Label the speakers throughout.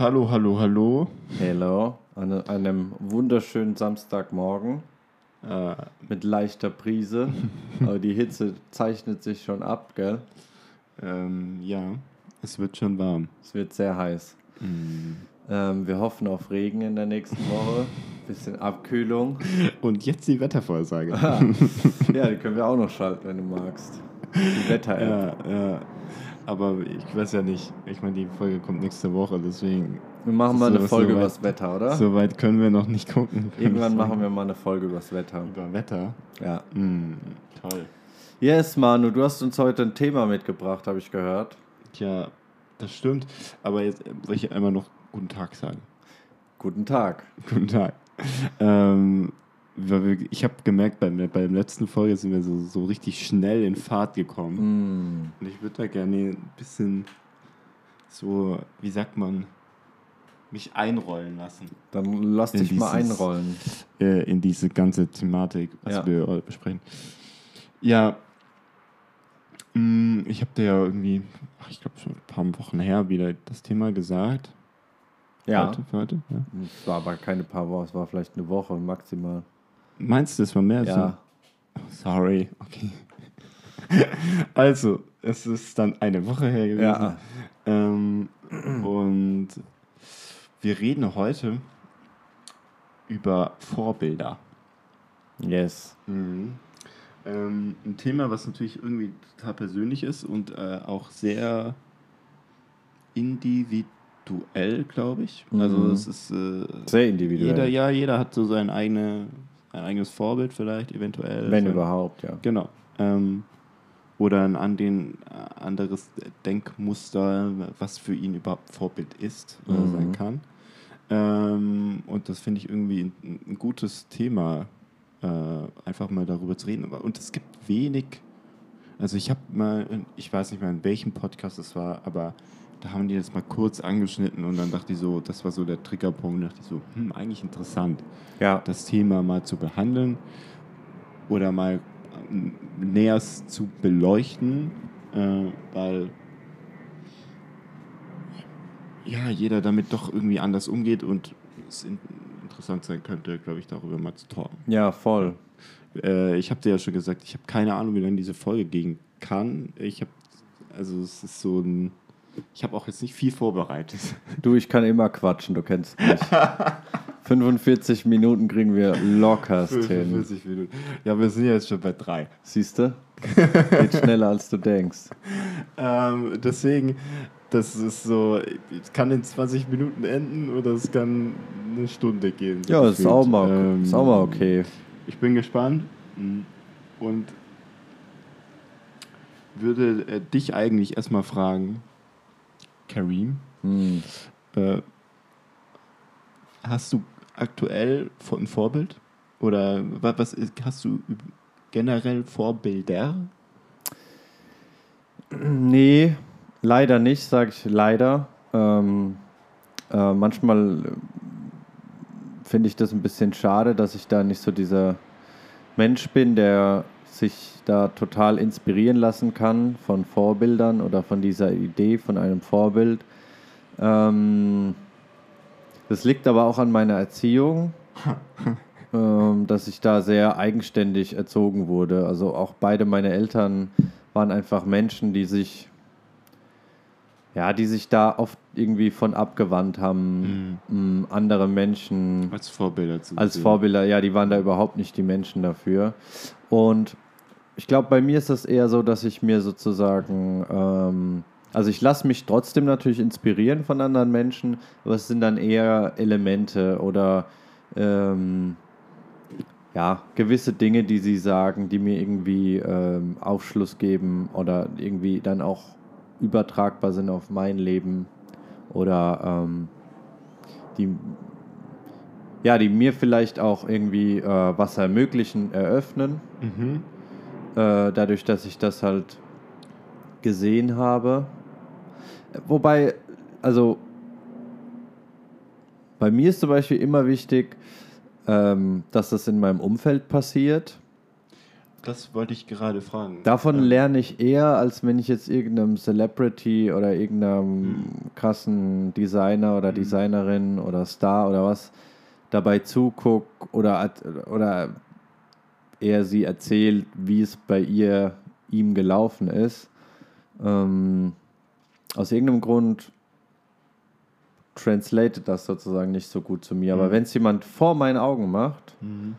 Speaker 1: Hallo, hallo, hallo.
Speaker 2: Hello, an einem wunderschönen Samstagmorgen
Speaker 1: Äh,
Speaker 2: mit leichter Brise. Aber die Hitze zeichnet sich schon ab, gell?
Speaker 1: ähm, ja, es wird schon warm.
Speaker 2: Es wird sehr heiß. Ähm, wir hoffen auf Regen in der nächsten Woche. Bisschen Abkühlung.
Speaker 1: Und jetzt die Wettervorhersage.
Speaker 2: Ja, die können wir auch noch schalten, wenn du magst. Die Wetter-App.
Speaker 1: ja, ja. Aber ich weiß ja nicht. Ich meine, die Folge kommt nächste Woche, deswegen.
Speaker 2: Wir machen mal eine
Speaker 1: So-
Speaker 2: Folge
Speaker 1: so weit-
Speaker 2: übers Wetter, oder?
Speaker 1: So weit können wir noch nicht gucken.
Speaker 2: Irgendwann machen wir mal eine Folge übers Wetter.
Speaker 1: Über Wetter.
Speaker 2: Ja.
Speaker 1: Mm, toll.
Speaker 2: Yes, Manu, du hast uns heute ein Thema mitgebracht, habe ich gehört.
Speaker 1: Tja, das stimmt. Aber jetzt äh, soll ich einmal noch guten Tag sagen.
Speaker 2: Guten Tag.
Speaker 1: Guten Tag. Ähm, ich habe gemerkt, beim, bei der letzten Folge sind wir so, so richtig schnell in Fahrt gekommen.
Speaker 2: Mm.
Speaker 1: Und ich würde da gerne ein bisschen so, wie sagt man, mich einrollen lassen
Speaker 2: Dann lass
Speaker 1: In
Speaker 2: dich mal
Speaker 1: dieses-
Speaker 2: einrollen.
Speaker 1: äh, in diese ganze Thematik, was
Speaker 2: Ja.
Speaker 1: wir besprechen. Ja, mh, ich habe dir ja irgendwie, ach, ich glaube schon ein paar Wochen her wieder das Thema gesagt.
Speaker 2: Ja.
Speaker 1: Heute, heute, ja.
Speaker 2: Es war aber keine paar Wochen, es war vielleicht eine Woche maximal.
Speaker 1: Meinst du, das war mehr?
Speaker 2: Ja.
Speaker 1: So? Sorry, okay. also, es ist dann eine Woche her gewesen.
Speaker 2: Ja.
Speaker 1: Ähm, und wir reden heute über Vorbilder.
Speaker 2: Yes.
Speaker 1: Ähm, ein Thema, was natürlich irgendwie total persönlich ist und äh, auch sehr individuell, glaube ich. Also
Speaker 2: Mhm.
Speaker 1: es ist äh,
Speaker 2: Sehr individuell.
Speaker 1: jeder, ja, jeder hat so sein, eigene, ein eigenes Vorbild vielleicht, eventuell.
Speaker 2: Wenn
Speaker 1: so.
Speaker 2: überhaupt, ja.
Speaker 1: Genau. Ähm, oder ein an den, äh, anderes Denkmuster, was für ihn überhaupt Vorbild ist oder
Speaker 2: Mhm.
Speaker 1: sein kann. Ähm, und das finde ich irgendwie ein, ein gutes Thema, äh, einfach mal darüber zu reden. Und es gibt wenig, also ich habe mal, ich weiß nicht mehr in welchem Podcast es war, aber da haben die das mal kurz angeschnitten und dann dachte ich so, das war so der Triggerpunkt, dachte ich so, hm, eigentlich interessant
Speaker 2: Ja.
Speaker 1: das Thema mal zu behandeln oder mal ähm, näher zu beleuchten, äh, weil ja, jeder damit doch irgendwie anders umgeht und es in, interessant sein könnte, glaube ich, darüber mal zu talken.
Speaker 2: Ja, voll.
Speaker 1: Äh, ich habe dir ja schon gesagt, ich habe keine Ahnung, wie lange diese Folge gehen kann. Ich habe, also es ist so ein, ich habe auch jetzt nicht viel vorbereitet.
Speaker 2: Du, ich kann immer quatschen, du kennst mich. 45 Minuten kriegen wir lockerst hin.
Speaker 1: 45 Minuten. Ja, wir sind ja jetzt schon bei drei.
Speaker 2: Siehst du? Geht schneller, als du denkst.
Speaker 1: Ähm, deswegen, das ist so, es kann in 20 Minuten enden oder es kann eine Stunde gehen. so
Speaker 2: Ja, ist
Speaker 1: gefühlt.
Speaker 2: auch mal,
Speaker 1: Ähm,
Speaker 2: ist auch mal okay.
Speaker 1: Ich bin gespannt und würde äh, dich eigentlich erstmal fragen, Karim,
Speaker 2: Hm.
Speaker 1: äh, hast du aktuell ein Vorbild? Oder wa- was hast du generell Vorbilder?
Speaker 2: Nee, leider nicht, sage ich leider. Ähm, äh, manchmal äh, finde ich das ein bisschen schade, dass ich da nicht so dieser Mensch bin, der sich da total inspirieren lassen kann von Vorbildern oder von dieser Idee von einem Vorbild. Ähm, das liegt aber auch an meiner Erziehung, ähm, dass ich da sehr eigenständig erzogen wurde. Also auch beide meine Eltern waren einfach Menschen, die sich ja, die sich da oft irgendwie von abgewandt haben, m, andere Menschen
Speaker 1: Als Vorbilder zu
Speaker 2: als
Speaker 1: sehen?
Speaker 2: Vorbilder, ja, die waren da überhaupt nicht die Menschen dafür. Und ich glaube, bei mir ist das eher so, dass ich mir sozusagen, ähm, also ich lasse mich trotzdem natürlich inspirieren von anderen Menschen, aber es sind dann eher Elemente oder ähm, ja, gewisse Dinge, die sie sagen, die mir irgendwie ähm, Aufschluss geben oder irgendwie dann auch übertragbar sind auf mein Leben oder ähm, die ja, die mir vielleicht auch irgendwie äh, was ermöglichen, eröffnen,
Speaker 1: Mhm.
Speaker 2: Äh, dadurch, dass ich das halt gesehen habe. Wobei, also bei mir ist zum Beispiel immer wichtig, ähm, dass das in meinem Umfeld passiert.
Speaker 1: das wollte ich gerade fragen.
Speaker 2: Davon
Speaker 1: Ähm,
Speaker 2: lerne ich eher, als wenn ich jetzt irgendeinem Celebrity oder irgendeinem
Speaker 1: Hm.
Speaker 2: krassen Designer oder Designerin oder Star oder was dabei zugucke oder, oder er sie erzählt, wie es bei ihr ihm gelaufen ist. Ähm, aus irgendeinem Grund translated das sozusagen nicht so gut zu mir. Aber
Speaker 1: Mhm.
Speaker 2: wenn es jemand vor meinen Augen macht
Speaker 1: Mhm.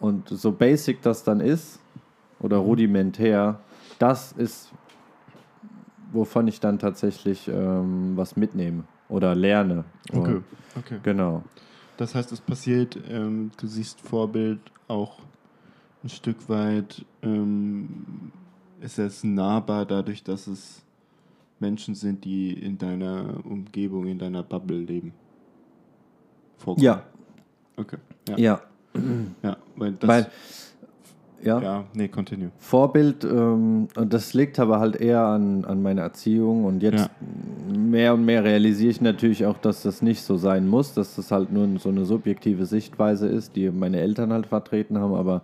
Speaker 2: und so basic das dann ist oder rudimentär, das ist, wovon ich dann tatsächlich ähm, was mitnehme oder lerne.
Speaker 1: Okay, okay.
Speaker 2: genau.
Speaker 1: Das heißt, es passiert, ähm, du siehst Vorbild auch ein Stück weit, ähm, ist es nahbar dadurch, dass es Menschen sind, die in deiner Umgebung, in deiner Bubble leben. Vorkommen.
Speaker 2: Ja,
Speaker 1: Okay. Ja.
Speaker 2: ja.
Speaker 1: ja weil das,
Speaker 2: Weil, ja,
Speaker 1: ja, nee, continue.
Speaker 2: Vorbild, ähm, und das liegt aber halt eher an, an meiner Erziehung und jetzt mehr und mehr realisiere ich natürlich auch, dass das nicht so sein muss, dass das halt nur so eine subjektive Sichtweise ist, die meine Eltern halt vertreten haben, aber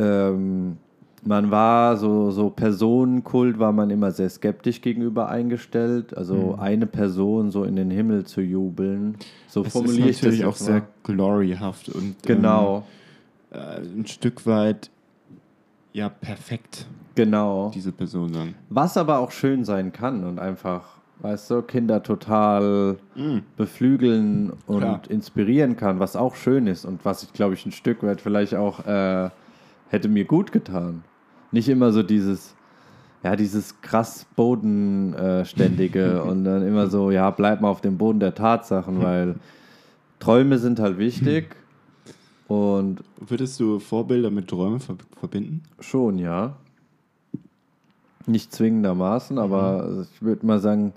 Speaker 2: ähm, man war so, so Personenkult, war man immer sehr skeptisch gegenüber eingestellt, also eine Person so in den Himmel zu jubeln, so
Speaker 1: Es ist
Speaker 2: formuliere ich das
Speaker 1: natürlich auch
Speaker 2: jetzt
Speaker 1: sehr
Speaker 2: mal.
Speaker 1: gloryhaft und
Speaker 2: Genau,
Speaker 1: ähm, äh, ein Stück weit ja perfekt,
Speaker 2: genau.
Speaker 1: diese Person dann.
Speaker 2: Was aber auch schön sein kann und einfach, weißt du, Kinder total beflügeln und
Speaker 1: Klar.
Speaker 2: inspirieren kann, was auch schön ist und was ich, glaube ich, ein Stück weit vielleicht auch äh, hätte mir gut getan. Nicht immer so dieses, ja, dieses krass Bodenständige und dann immer so, ja, bleib mal auf dem Boden der Tatsachen, weil Träume sind halt wichtig und
Speaker 1: Würdest du Vorbilder mit Träumen ver verbinden?
Speaker 2: Schon, ja. Nicht zwingendermaßen, aber ich würde mal sagen,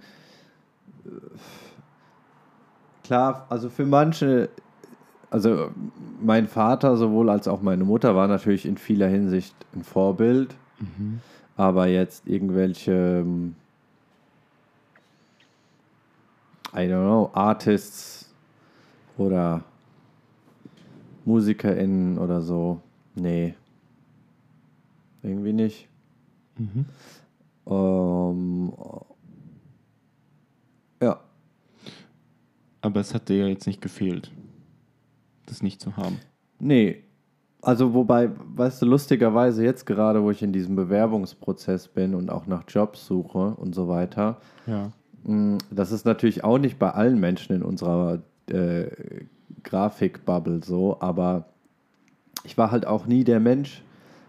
Speaker 2: äh, klar, also für manche, also mein Vater sowohl als auch meine Mutter war natürlich in vieler Hinsicht ein Vorbild, aber jetzt irgendwelche, ähm, I don't know, Artists oder MusikerInnen oder so, nee. Irgendwie nicht. Ähm, ja,
Speaker 1: Aber es hat dir ja jetzt nicht gefehlt, das nicht zu haben.
Speaker 2: nee. Also wobei, weißt du, lustigerweise jetzt gerade, wo ich in diesem Bewerbungsprozess bin und auch nach Jobs suche und so weiter,
Speaker 1: Ja.
Speaker 2: mh, das ist natürlich auch nicht bei allen Menschen in unserer äh, Grafikbubble so, aber ich war halt auch nie der Mensch,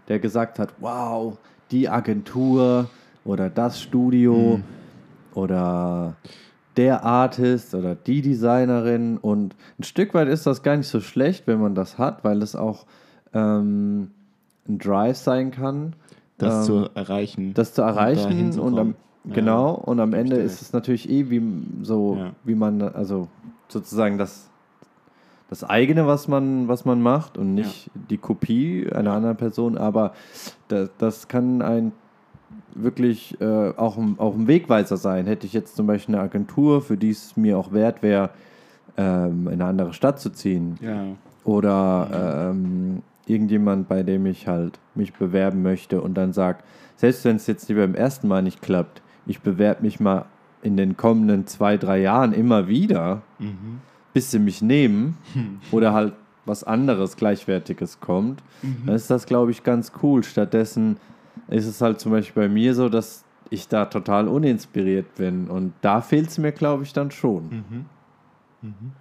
Speaker 2: der gesagt hat, wow, die Agentur oder das Studio oder der Artist oder die Designerin und ein Stück weit ist das gar nicht so schlecht, wenn man das hat, weil es auch ähm, ein Drive sein kann,
Speaker 1: Das
Speaker 2: ähm,
Speaker 1: zu erreichen.
Speaker 2: das zu
Speaker 1: und
Speaker 2: erreichen
Speaker 1: zu
Speaker 2: und am.
Speaker 1: Ja.
Speaker 2: genau und am Ende ist es natürlich eh wie so
Speaker 1: Ja.
Speaker 2: wie man also sozusagen das das eigene was man was man macht und nicht die Kopie einer anderen Person aber das, das kann ein wirklich äh, auch, ein, auch ein Wegweiser sein hätte ich jetzt zum Beispiel eine Agentur für die es mir auch wert wäre ähm, in eine andere Stadt zu ziehen
Speaker 1: Ja.
Speaker 2: oder ähm, irgendjemand, bei dem ich halt mich bewerben möchte und dann sagt, selbst wenn es jetzt lieber beim ersten Mal nicht klappt, ich bewerbe mich mal in den kommenden zwei, drei Jahren immer wieder,
Speaker 1: Mhm.
Speaker 2: bis sie mich nehmen oder halt was anderes Gleichwertiges kommt, dann ist das, glaube ich, ganz cool. Stattdessen ist es halt zum Beispiel bei mir so, dass ich da total uninspiriert bin und da fehlt es mir, glaube ich, dann schon.
Speaker 1: Mhm.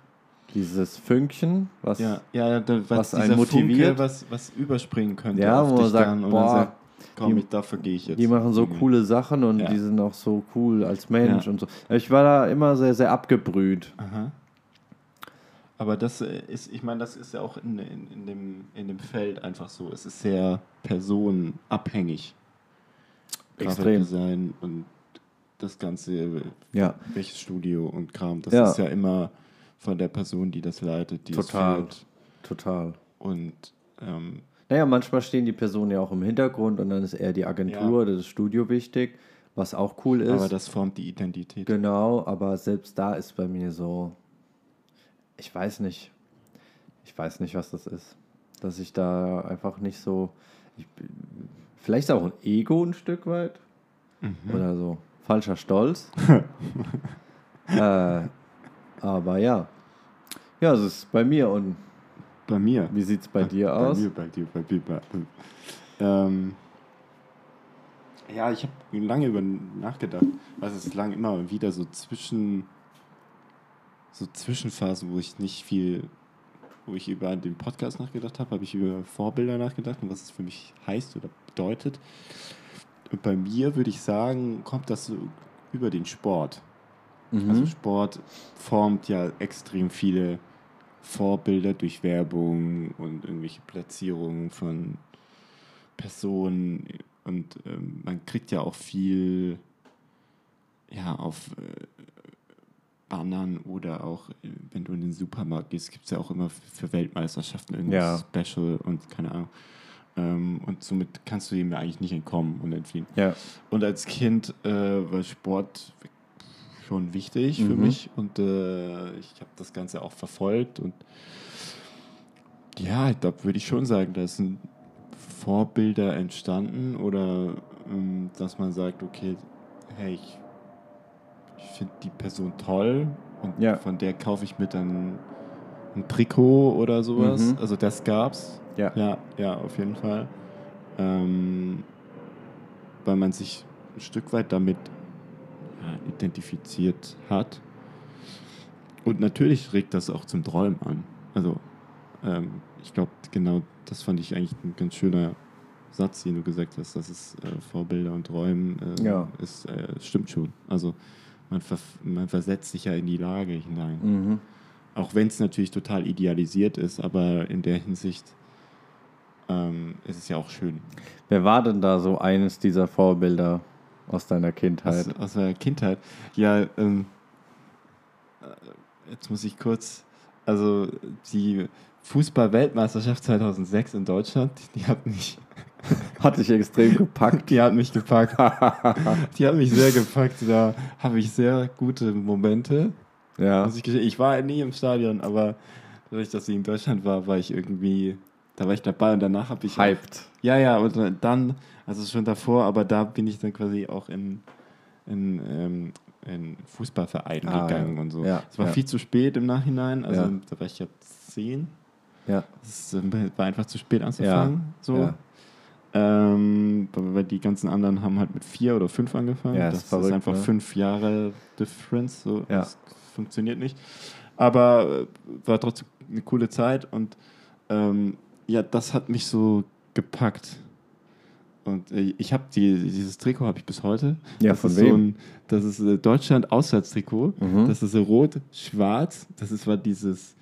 Speaker 2: Dieses Fünkchen, was
Speaker 1: Ja, ja, da, was,
Speaker 2: Was einen motiviert.
Speaker 1: Funke, was, was überspringen könnte
Speaker 2: Ja, wo man sagt,
Speaker 1: dann
Speaker 2: boah,
Speaker 1: sagt, komm,
Speaker 2: die-
Speaker 1: dafür gehe ich jetzt.
Speaker 2: Die machen so
Speaker 1: Irgendwie.
Speaker 2: coole Sachen und
Speaker 1: Ja.
Speaker 2: die sind auch so cool als Mensch
Speaker 1: Ja.
Speaker 2: und so. Ich war da immer sehr, sehr abgebrüht.
Speaker 1: Aha. Aber das äh, ist, ich meine, das ist ja auch in, in, in, dem, in dem Feld einfach so. Es ist sehr personenabhängig.
Speaker 2: Extrem.
Speaker 1: Grafikdesign und das Ganze,
Speaker 2: Ja,
Speaker 1: welches Studio und Kram, das
Speaker 2: Ja.
Speaker 1: ist ja immer von der Person, die das leitet, die
Speaker 2: Total.
Speaker 1: es führt.
Speaker 2: total.
Speaker 1: Und ähm,
Speaker 2: Naja, manchmal stehen die Personen ja auch im Hintergrund und dann ist eher die Agentur
Speaker 1: Ja.
Speaker 2: oder das Studio wichtig, was auch cool ist.
Speaker 1: aber das formt die Identität.
Speaker 2: genau, aber selbst da ist bei mir so, ich weiß nicht, ich weiß nicht, was das ist. Dass ich da einfach nicht so, ich, vielleicht auch ein Ego ein Stück weit. Oder so. Falscher Stolz. äh, aber ja. Ja, es ist bei mir. Und
Speaker 1: Bei mir.
Speaker 2: wie sieht es bei dir aus?
Speaker 1: Bei mir, bei dir, bei dir. Bei, ähm, ja, ich habe lange über nachgedacht. Also es ist lange immer wieder so zwischen so Zwischenphasen, wo ich nicht viel, wo ich über den Podcast nachgedacht habe, habe ich über Vorbilder nachgedacht und was es für mich heißt oder bedeutet. Und bei mir würde ich sagen, kommt das so über den Sport.
Speaker 2: Mhm.
Speaker 1: Also Sport formt ja extrem viele Vorbilder durch Werbung und irgendwelche Platzierungen von Personen und ähm, man kriegt ja auch viel ja auf äh, Bannern oder auch äh, wenn du in den Supermarkt gehst, gibt es ja auch immer für Weltmeisterschaften irgendein
Speaker 2: Ja.
Speaker 1: Special und keine Ahnung. Ähm, und somit kannst du dem ja eigentlich nicht entkommen und entfliehen.
Speaker 2: ja.
Speaker 1: Und als Kind äh, war Sport schon wichtig für
Speaker 2: Mhm.
Speaker 1: mich und äh, ich habe das Ganze auch verfolgt und ja, da würde ich schon sagen, da sind Vorbilder entstanden oder ähm, dass man sagt, okay, hey, ich, ich finde die Person toll und
Speaker 2: Ja.
Speaker 1: von der kaufe ich mir dann ein Trikot oder sowas.
Speaker 2: Mhm.
Speaker 1: Also das gab's.
Speaker 2: Ja.
Speaker 1: Ja, ja, auf jeden Fall. Ähm, weil man sich ein Stück weit damit ja, identifiziert hat. Und natürlich regt das auch zum Träumen an. Also, ähm, ich glaube, genau das fand ich eigentlich ein ganz schöner Satz, den du gesagt hast, dass es äh, Vorbilder und Träumen äh,
Speaker 2: Ja.
Speaker 1: ist, äh, stimmt schon. Also, man, man versetzt sich ja in die Lage hinein.
Speaker 2: Mhm.
Speaker 1: Auch wenn es natürlich total idealisiert ist, aber in der Hinsicht ähm, ist es ja auch schön.
Speaker 2: Wer war denn da so eines dieser Vorbilder aus deiner Kindheit?
Speaker 1: Aus, aus der Kindheit. Ja, ähm, äh, jetzt muss ich kurz, also die Fußball-Weltmeisterschaft 2006 in Deutschland, die hat mich,
Speaker 2: Hat dich extrem gepackt.
Speaker 1: die hat mich gepackt. die hat mich sehr gepackt. Da habe ich sehr gute Momente.
Speaker 2: Ja.
Speaker 1: Ich war nie im Stadion, aber dadurch, dass ich in Deutschland war, war ich irgendwie, da war ich dabei und danach habe ich auch-
Speaker 2: Hyped.
Speaker 1: Ja, ja, und dann, also schon davor, aber da bin ich dann quasi auch in, in, ähm, in Fußballverein
Speaker 2: Ah,
Speaker 1: gegangen
Speaker 2: ja.
Speaker 1: und so.
Speaker 2: Ja,
Speaker 1: Es war
Speaker 2: ja.
Speaker 1: viel zu spät im Nachhinein, also da war ich ja zehn.
Speaker 2: Ja.
Speaker 1: Es war einfach zu spät anzufangen. So.
Speaker 2: Ja.
Speaker 1: Ähm, weil die ganzen anderen haben halt mit vier oder fünf angefangen.
Speaker 2: Ja, ist
Speaker 1: das ist
Speaker 2: verrückt,
Speaker 1: einfach
Speaker 2: ne?
Speaker 1: fünf Jahre Difference. So.
Speaker 2: Ja.
Speaker 1: Das funktioniert nicht. Aber äh, war trotzdem eine coole Zeit und ähm, ja, das hat mich so gepackt. Und äh, ich habe die, dieses Trikot habe ich bis heute.
Speaker 2: Ja,
Speaker 1: das
Speaker 2: von
Speaker 1: ist
Speaker 2: wem?
Speaker 1: So ein, das ist äh, Deutschland Auswärtstrikot.
Speaker 2: Mhm.
Speaker 1: Das ist rot, schwarz. Das ist war dieses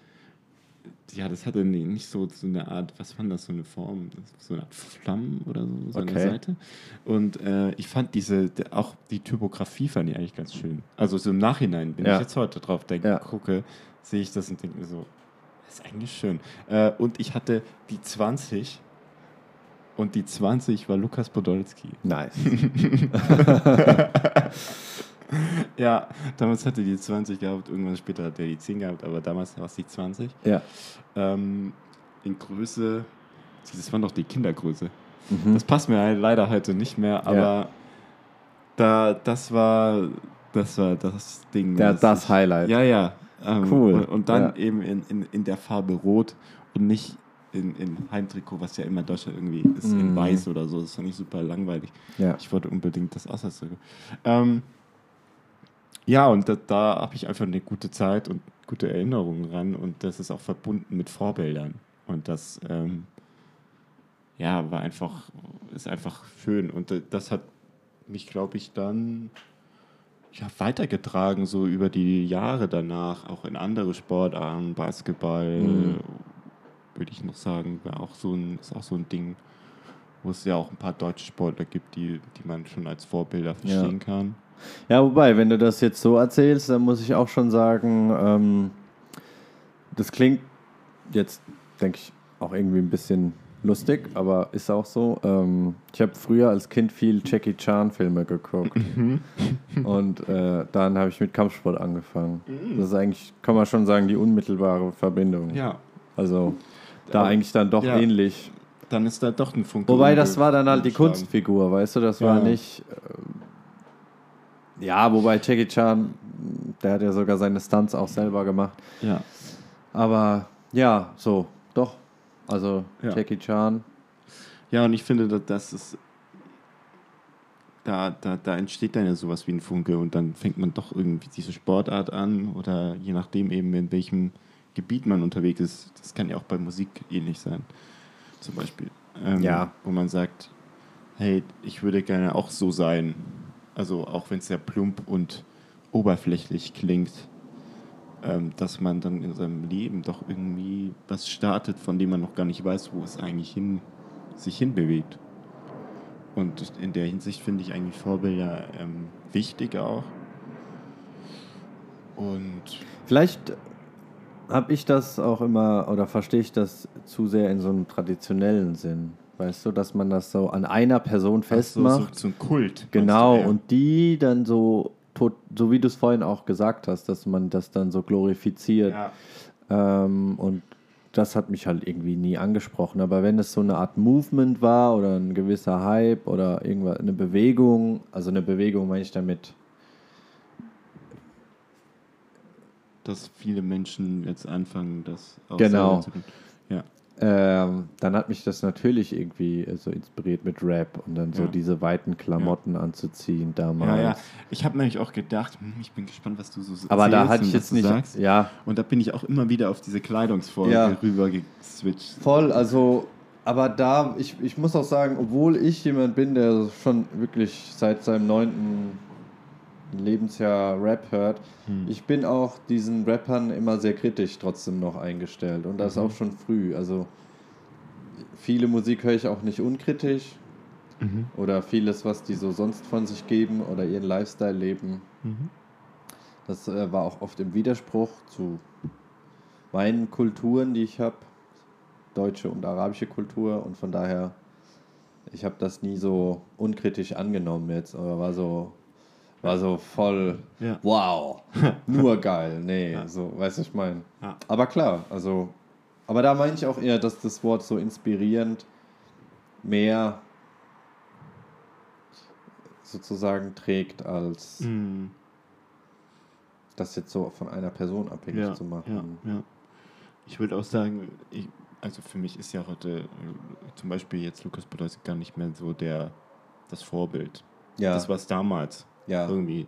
Speaker 1: ja, das hatte nicht so, so eine Art, was war das, so eine Form, so eine Art Flammen oder so, so
Speaker 2: Okay.
Speaker 1: Seite. Und äh, ich fand diese, der- auch die Typografie fand ich eigentlich ganz schön. Also so im Nachhinein, wenn
Speaker 2: Ja.
Speaker 1: ich jetzt heute drauf denke,
Speaker 2: Ja.
Speaker 1: gucke, sehe ich das und denke mir so, das ist eigentlich schön. Äh, und ich hatte die 20 und die 20 war Lukas Podolski.
Speaker 2: Nice.
Speaker 1: Ja, damals hatte die 20 gehabt, irgendwann später hat er die 10 gehabt, aber damals war es die 20.
Speaker 2: ja.
Speaker 1: Ähm, in Größe, das war noch die Kindergröße.
Speaker 2: Mhm.
Speaker 1: Das passt mir halt leider heute nicht mehr, aber da, das war, das war das Ding. Was
Speaker 2: das
Speaker 1: ich-
Speaker 2: Highlight.
Speaker 1: Ja, ja. Ähm,
Speaker 2: Cool.
Speaker 1: Und, und dann
Speaker 2: Ja.
Speaker 1: eben in, in, in der Farbe Rot und nicht in, in Heimtrikot, was ja immer in Deutschland irgendwie ist, in
Speaker 2: Mhm.
Speaker 1: Weiß oder so. Das fand ich super langweilig.
Speaker 2: Ja.
Speaker 1: Ich wollte unbedingt das Auswärtstrikot. Ähm, ja, und da, da habe ich einfach eine gute Zeit und gute Erinnerungen ran und das ist auch verbunden mit Vorbildern. Und das ähm, ja, war einfach, ist einfach schön. Und das hat mich, glaube ich, dann ja, weitergetragen, so über die Jahre danach, auch in andere Sportarten, Basketball,
Speaker 2: Mhm.
Speaker 1: würde ich noch sagen, war auch so ein, ist auch so ein Ding, wo es ja auch ein paar deutsche Sportler gibt, die, die man schon als Vorbilder verstehen kann.
Speaker 2: Ja, wobei, wenn du das jetzt so erzählst, dann muss ich auch schon sagen, ähm, das klingt jetzt, denke ich, auch irgendwie ein bisschen lustig, aber ist auch so. Ähm, ich habe früher als Kind viel Jackie Chan-Filme geguckt. Und äh, dann habe ich mit Kampfsport angefangen. Das ist eigentlich, kann man schon sagen, die unmittelbare Verbindung.
Speaker 1: Ja,
Speaker 2: Also da
Speaker 1: Aber-
Speaker 2: eigentlich dann doch
Speaker 1: ja.
Speaker 2: ähnlich.
Speaker 1: dann ist da doch ein Funke.
Speaker 2: Wobei das war dann halt die. Kunstfigur, weißt du, das
Speaker 1: Ja,
Speaker 2: war nicht. äh, Ja, wobei Jackie Chan, der hat ja sogar seine Stunts auch selber gemacht.
Speaker 1: Ja.
Speaker 2: Aber ja, so, doch. Also
Speaker 1: Ja.
Speaker 2: Jackie Chan.
Speaker 1: Ja, und ich finde, dass das ist. Da, da, da entsteht dann ja sowas wie ein Funke und dann fängt man doch irgendwie diese Sportart an oder je nachdem eben in welchem Gebiet man unterwegs ist. Das kann ja auch bei Musik ähnlich sein. Zum Beispiel. Ähm,
Speaker 2: Ja.
Speaker 1: Wo man sagt, hey, ich würde gerne auch so sein. Also auch wenn es sehr plump und oberflächlich klingt, ähm, dass man dann in seinem Leben doch irgendwie was startet, von dem man noch gar nicht weiß, wo es eigentlich hin, sich hinbewegt. Und in der Hinsicht finde ich eigentlich Vorbilder ähm, wichtig auch. Und
Speaker 2: Vielleicht habe ich das auch immer oder verstehe ich das zu sehr in so einem traditionellen Sinn. Weißt du, dass man das so an einer Person
Speaker 1: so,
Speaker 2: festmacht.
Speaker 1: so, so ein Kult.
Speaker 2: Genau,
Speaker 1: du, ja.
Speaker 2: und die dann so, so wie du es vorhin auch gesagt hast, dass man das dann so glorifiziert.
Speaker 1: Ja.
Speaker 2: Ähm, und das hat mich halt irgendwie nie angesprochen. Aber wenn es so eine Art Movement war oder ein gewisser Hype oder irgendwas, eine Bewegung, also eine Bewegung meine ich damit,
Speaker 1: Dass viele Menschen jetzt anfangen, das auch
Speaker 2: Genau.
Speaker 1: zu tun. Ja.
Speaker 2: Ähm, dann hat mich das natürlich irgendwie äh, so inspiriert mit Rap und dann so
Speaker 1: Ja.
Speaker 2: diese weiten Klamotten anzuziehen damals.
Speaker 1: Ja, ja. Ich habe nämlich auch gedacht, hm, ich bin gespannt, was du so
Speaker 2: Aber da hatte ich jetzt nicht.
Speaker 1: Sagst.
Speaker 2: Ja,
Speaker 1: Und da bin ich auch immer wieder auf diese Kleidungsfolge
Speaker 2: Ja.
Speaker 1: rüber geswitcht.
Speaker 2: Voll, also, aber da, ich, ich muss auch sagen, obwohl ich jemand bin, der schon wirklich seit seinem neunten Lebensjahr Rap hört, ich bin auch diesen Rappern immer sehr kritisch trotzdem noch eingestellt. Und das auch schon früh. Also viele Musik höre ich auch nicht unkritisch. Oder vieles, was die so sonst von sich geben oder ihren Lifestyle leben. Das äh, war auch oft im Widerspruch zu meinen Kulturen, die ich habe, deutsche und arabische Kultur. Und von daher, ich habe das nie so unkritisch angenommen jetzt, aber war so, war so voll,
Speaker 1: Ja.
Speaker 2: wow, nur geil, nee, so, weißt du, ich meine.
Speaker 1: Ja.
Speaker 2: Aber klar, also, aber da meine ich auch eher, dass das Wort so inspirierend mehr sozusagen trägt, als
Speaker 1: Mhm.
Speaker 2: das jetzt so von einer Person abhängig
Speaker 1: Ja,
Speaker 2: zu machen.
Speaker 1: ja, ja. Ich würde auch sagen, ich, also für mich ist ja heute äh, zum Beispiel jetzt Lukas Podolski gar nicht mehr so der das Vorbild.
Speaker 2: Ja,
Speaker 1: Das war es damals.
Speaker 2: Ja.
Speaker 1: Irgendwie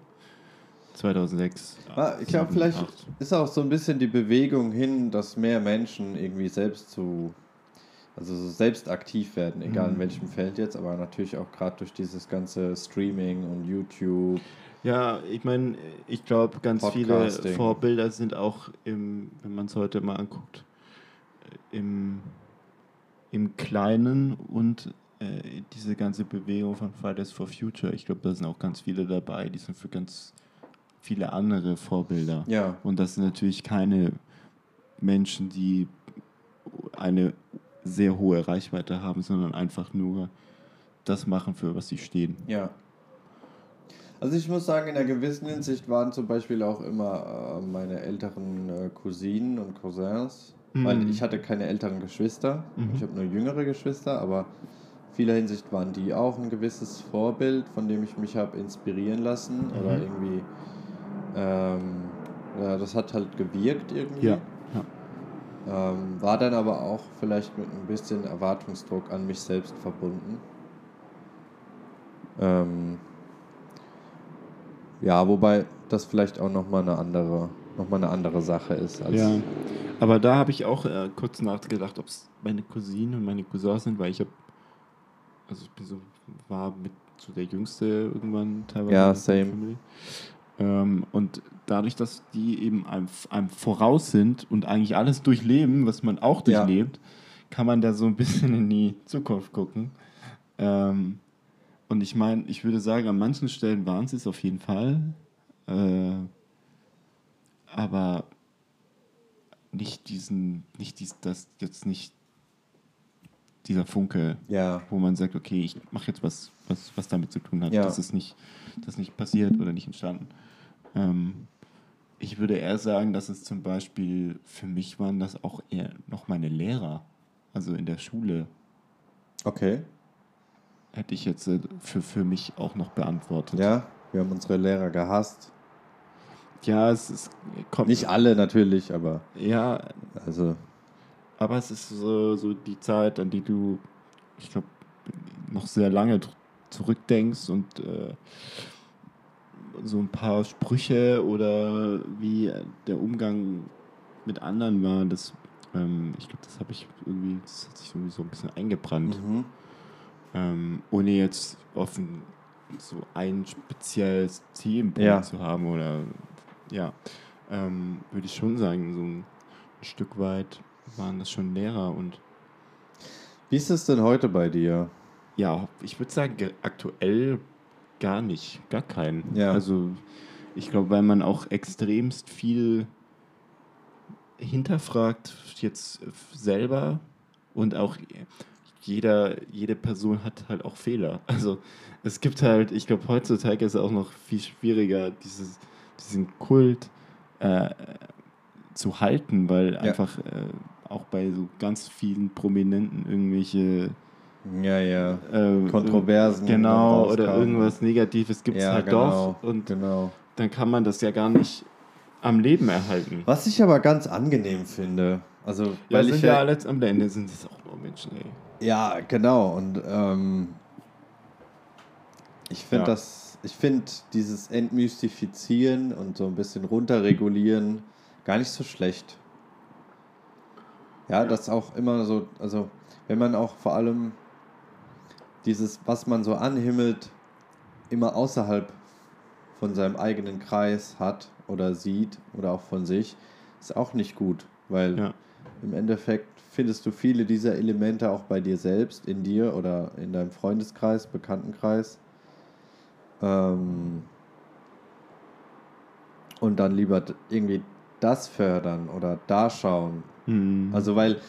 Speaker 1: 2006.
Speaker 2: Ah, Ich glaube,
Speaker 1: 7,
Speaker 2: vielleicht
Speaker 1: 8.
Speaker 2: ist auch so ein bisschen die Bewegung hin, dass mehr Menschen irgendwie selbst zu, also so selbst aktiv werden, egal in
Speaker 1: Mhm.
Speaker 2: welchem Feld jetzt, aber natürlich auch gerade durch dieses ganze Streaming und YouTube.
Speaker 1: Ja, ich meine, ich glaube, ganz viele. Vorbilder sind auch, im, wenn man es heute mal anguckt, äh, im, im Kleinen und äh, diese ganze Bewegung von Fridays for Future. Ich glaube, da sind auch ganz viele dabei, die sind für ganz viele andere Vorbilder.
Speaker 2: Ja,
Speaker 1: Und das sind natürlich keine Menschen, die eine sehr hohe Reichweite haben, sondern einfach nur das machen, für was sie stehen.
Speaker 2: ja. Also ich muss sagen, in einer gewissen Hinsicht waren zum Beispiel auch immer äh, meine älteren äh, Cousinen und Cousins, weil
Speaker 1: Mhm.
Speaker 2: ich hatte keine älteren Geschwister,
Speaker 1: Mhm.
Speaker 2: ich habe nur jüngere Geschwister, aber vieler Hinsicht waren die auch ein gewisses Vorbild, von dem ich mich habe inspirieren lassen oder
Speaker 1: Mhm.
Speaker 2: irgendwie, ähm, ja, das hat halt gewirkt irgendwie.
Speaker 1: Ja,
Speaker 2: Ähm, war dann aber auch vielleicht mit ein bisschen Erwartungsdruck an mich selbst verbunden. Ähm, ja, wobei das vielleicht auch nochmal eine andere, noch mal eine andere Sache ist.
Speaker 1: Ja, aber da habe ich auch äh, kurz nachgedacht, ob es meine Cousinen und meine Cousins sind, weil ich habe, also ich bin so, war mit so der Jüngste irgendwann teilweise.
Speaker 2: Ja, same.
Speaker 1: Ähm, und dadurch, dass die eben einem, einem voraus sind und eigentlich alles durchleben, was man auch
Speaker 2: Ja.
Speaker 1: durchlebt, kann man da so ein bisschen in die Zukunft gucken. Ähm, und ich meine, ich würde sagen, an manchen Stellen waren sie es auf jeden Fall. Äh, aber nicht diesen, nicht dies, das jetzt nicht dieser Funke,
Speaker 2: ja,
Speaker 1: wo man sagt, okay, ich mache jetzt was, was, was damit zu tun hat.
Speaker 2: Ja.
Speaker 1: Das ist nicht, das nicht passiert oder nicht entstanden. Ähm, ich würde eher sagen, dass es zum Beispiel für mich waren das auch eher noch meine Lehrer, also in der Schule.
Speaker 2: Okay.
Speaker 1: Hätte ich jetzt äh, für, für mich auch noch beantwortet.
Speaker 2: Ja, wir haben unsere Lehrer gehasst.
Speaker 1: Ja, es ist, kommt.
Speaker 2: Nicht alle natürlich, aber
Speaker 1: Ja,
Speaker 2: also
Speaker 1: aber es ist so, so die Zeit, an die du, ich glaube, noch sehr lange zurückdenkst und äh, so ein paar Sprüche oder wie der Umgang mit anderen war, das, ähm, ich glaube, das habe ich irgendwie, das hat sich irgendwie so ein bisschen eingebrannt.
Speaker 2: mhm.
Speaker 1: Ähm, ohne jetzt offen so ein spezielles Themenpunkt
Speaker 2: Ja.
Speaker 1: zu haben oder ja, ähm, würde ich schon sagen, so ein Stück weit waren das schon Lehrer und
Speaker 2: wie ist es denn heute bei dir?
Speaker 1: ja, ich würde sagen, ge- aktuell gar nicht, gar keinen.
Speaker 2: Ja.
Speaker 1: Also ich glaube, weil man auch extremst viel hinterfragt jetzt selber und auch jeder, jede Person hat halt auch Fehler. Also es gibt halt, ich glaube, heutzutage ist es auch noch viel schwieriger, dieses, diesen Kult äh, zu halten, weil einfach äh, auch bei so ganz vielen Prominenten irgendwelche
Speaker 2: Ja, ja.
Speaker 1: äh,
Speaker 2: Kontroversen
Speaker 1: Genau, oder irgendwas Negatives gibt es
Speaker 2: ja,
Speaker 1: halt
Speaker 2: genau.
Speaker 1: doch. Und
Speaker 2: genau.
Speaker 1: dann kann man das ja gar nicht am Leben erhalten.
Speaker 2: Was ich aber ganz angenehm finde, also
Speaker 1: Ja,
Speaker 2: weil
Speaker 1: sind
Speaker 2: ich
Speaker 1: ja
Speaker 2: ja,
Speaker 1: alle am Ende sind es auch nur Menschen, ey.
Speaker 2: ja genau und ähm, ich finde
Speaker 1: Ja.
Speaker 2: das, ich finde dieses Entmystifizieren und so ein bisschen runterregulieren gar nicht so schlecht. Ja, das auch immer so, also wenn man auch vor allem dieses, was man so anhimmelt, immer außerhalb von seinem eigenen Kreis hat oder sieht oder auch von sich, ist auch nicht gut, weil
Speaker 1: Ja.
Speaker 2: im Endeffekt findest du viele dieser Elemente auch bei dir selbst, in dir oder in deinem Freundeskreis, Bekanntenkreis. Ähm, und dann lieber irgendwie das fördern oder da schauen.
Speaker 1: Hm.
Speaker 2: Also weil,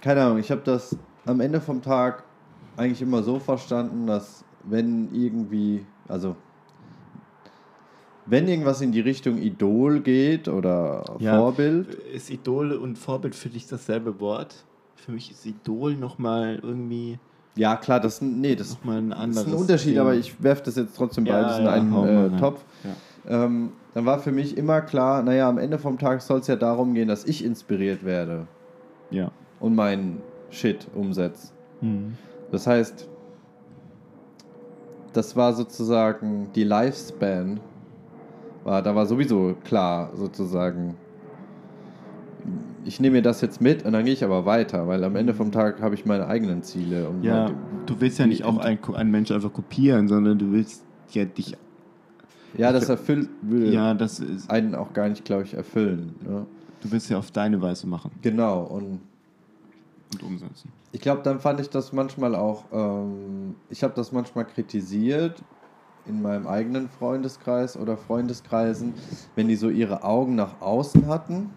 Speaker 2: keine Ahnung, ich habe das am Ende vom Tag eigentlich immer so verstanden, dass wenn irgendwie, also wenn irgendwas in die Richtung Idol geht oder
Speaker 1: Ja.
Speaker 2: Vorbild,
Speaker 1: Ist Idol und Vorbild für dich dasselbe Wort? Für mich ist Idol nochmal irgendwie
Speaker 2: ja klar, das, nee, das
Speaker 1: nochmal ein
Speaker 2: Das
Speaker 1: anderes.
Speaker 2: ist ein Unterschied,
Speaker 1: Ding.
Speaker 2: aber ich werfe das jetzt trotzdem
Speaker 1: Ja,
Speaker 2: beides in
Speaker 1: ja,
Speaker 2: einen
Speaker 1: mal
Speaker 2: äh. Topf.
Speaker 1: Ja.
Speaker 2: Ähm, dann war für mich immer klar, naja, am Ende vom Tag soll es ja darum gehen, dass ich inspiriert werde
Speaker 1: Ja.
Speaker 2: und meinen Shit umsetze.
Speaker 1: Hm.
Speaker 2: Das heißt, das war sozusagen die Lifespan, war, da war sowieso klar, sozusagen, ich nehme mir das jetzt mit und dann gehe ich aber weiter, weil am Ende vom Tag habe ich meine eigenen Ziele. Und
Speaker 1: Ja,
Speaker 2: meine-
Speaker 1: du willst ja nicht auch einen, einen Mensch einfach kopieren, sondern du willst ja dich.
Speaker 2: ja, das erfüllt, würde
Speaker 1: Ja, das ist.
Speaker 2: einen auch gar nicht, glaube ich, erfüllen. Ne?
Speaker 1: Du willst ja auf deine Weise machen
Speaker 2: Genau, und
Speaker 1: und umsetzen.
Speaker 2: ich glaube, dann fand ich das manchmal auch, ähm, ich habe das manchmal kritisiert in meinem eigenen Freundeskreis oder Freundeskreisen, wenn die so ihre Augen nach außen hatten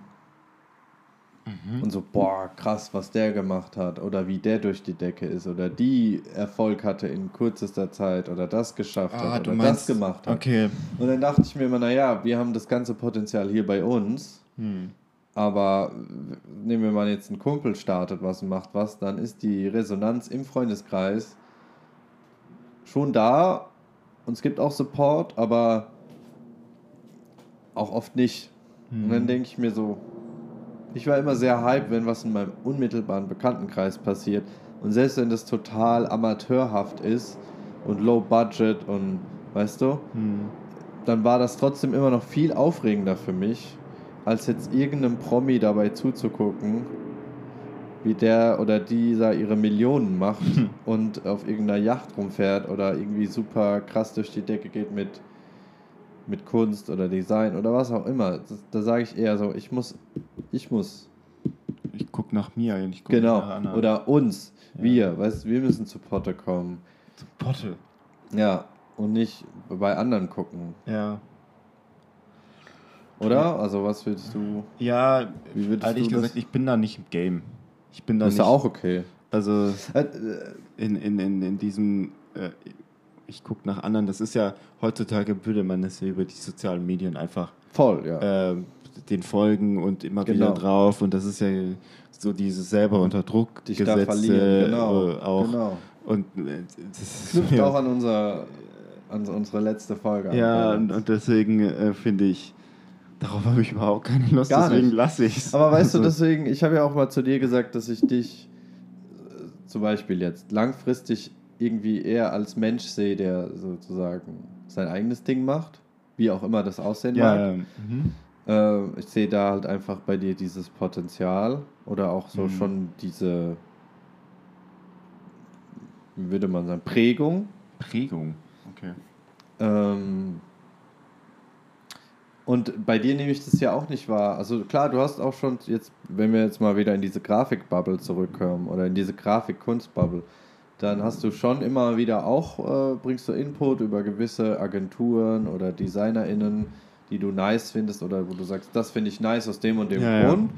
Speaker 2: und so, boah, krass, was der gemacht hat oder wie der durch die Decke ist oder die Erfolg hatte in kürzester Zeit oder das geschafft hat oder das gemacht hat.
Speaker 1: Ah, Okay.
Speaker 2: Und dann dachte ich mir immer, naja, wir haben das ganze Potenzial hier bei uns,
Speaker 1: Hm.
Speaker 2: aber nehmen wir mal jetzt einen Kumpel startet was und macht was, dann ist die Resonanz im Freundeskreis schon da und es gibt auch Support, aber auch oft nicht. Und dann denke ich mir so, ich war immer sehr hype, wenn was in meinem unmittelbaren Bekanntenkreis passiert. Und selbst wenn das total amateurhaft ist und low budget und weißt du,
Speaker 1: Hm.
Speaker 2: dann war das trotzdem immer noch viel aufregender für mich, als jetzt irgendeinem Promi dabei zuzugucken, wie der oder dieser ihre Millionen macht und auf irgendeiner Yacht rumfährt oder irgendwie super krass durch die Decke geht mit, mit Kunst oder Design oder was auch immer. Das, da sage ich eher so, ich muss, ich muss,
Speaker 1: Ich guck nach mir und ich guck
Speaker 2: genau,
Speaker 1: nach anderen.
Speaker 2: oder uns, wir, weißt du, wir müssen zu Potte kommen.
Speaker 1: Potte.
Speaker 2: Ja, und nicht bei anderen gucken.
Speaker 1: Ja.
Speaker 2: Oder? Also was würdest du...
Speaker 1: Ja,
Speaker 2: Wie würdest
Speaker 1: ehrlich
Speaker 2: du das-
Speaker 1: gesagt, ich bin da nicht im Game. Ich bin da
Speaker 2: Das ist
Speaker 1: nicht.
Speaker 2: ja auch okay.
Speaker 1: Also
Speaker 2: Äh, äh,
Speaker 1: in, in, in, in diesem, äh, ich gucke nach anderen, das ist ja, heutzutage würde man das ja über die sozialen Medien einfach
Speaker 2: voll, ja.
Speaker 1: äh, den folgen und immer
Speaker 2: Genau.
Speaker 1: wieder drauf. Und das ist ja so dieses selber unter Druck
Speaker 2: Dich da
Speaker 1: gesetzte
Speaker 2: genau.
Speaker 1: äh, auch.
Speaker 2: genau.
Speaker 1: Und äh, das
Speaker 2: Knüpft
Speaker 1: ja,
Speaker 2: auch an, unser, an unsere letzte Folge an.
Speaker 1: ja und, und deswegen äh, finde ich, darauf habe ich überhaupt keine Lust,
Speaker 2: Gar
Speaker 1: deswegen lasse ich es.
Speaker 2: Aber weißt du, deswegen, ich habe ja auch mal zu dir gesagt, dass ich dich äh, zum Beispiel jetzt langfristig irgendwie eher als Mensch sehe, der sozusagen sein eigenes Ding macht, wie auch immer das aussehen
Speaker 1: ja,
Speaker 2: mag.
Speaker 1: ja. Mhm.
Speaker 2: Äh, ich sehe da halt einfach bei dir dieses Potenzial oder auch so
Speaker 1: Mhm.
Speaker 2: schon diese, wie würde man sagen, Prägung.
Speaker 1: Prägung. Okay.
Speaker 2: Ähm, und bei dir nehme ich das ja auch nicht wahr. Also klar, du hast auch schon jetzt, wenn wir jetzt mal wieder in diese Grafikbubble zurückkommen oder in diese Grafikkunstbubble, dann hast du schon immer wieder auch, äh, bringst du Input über gewisse Agenturen oder DesignerInnen, die du nice findest oder wo du sagst, das finde ich nice aus dem und dem
Speaker 1: Ja, ja.
Speaker 2: Grund.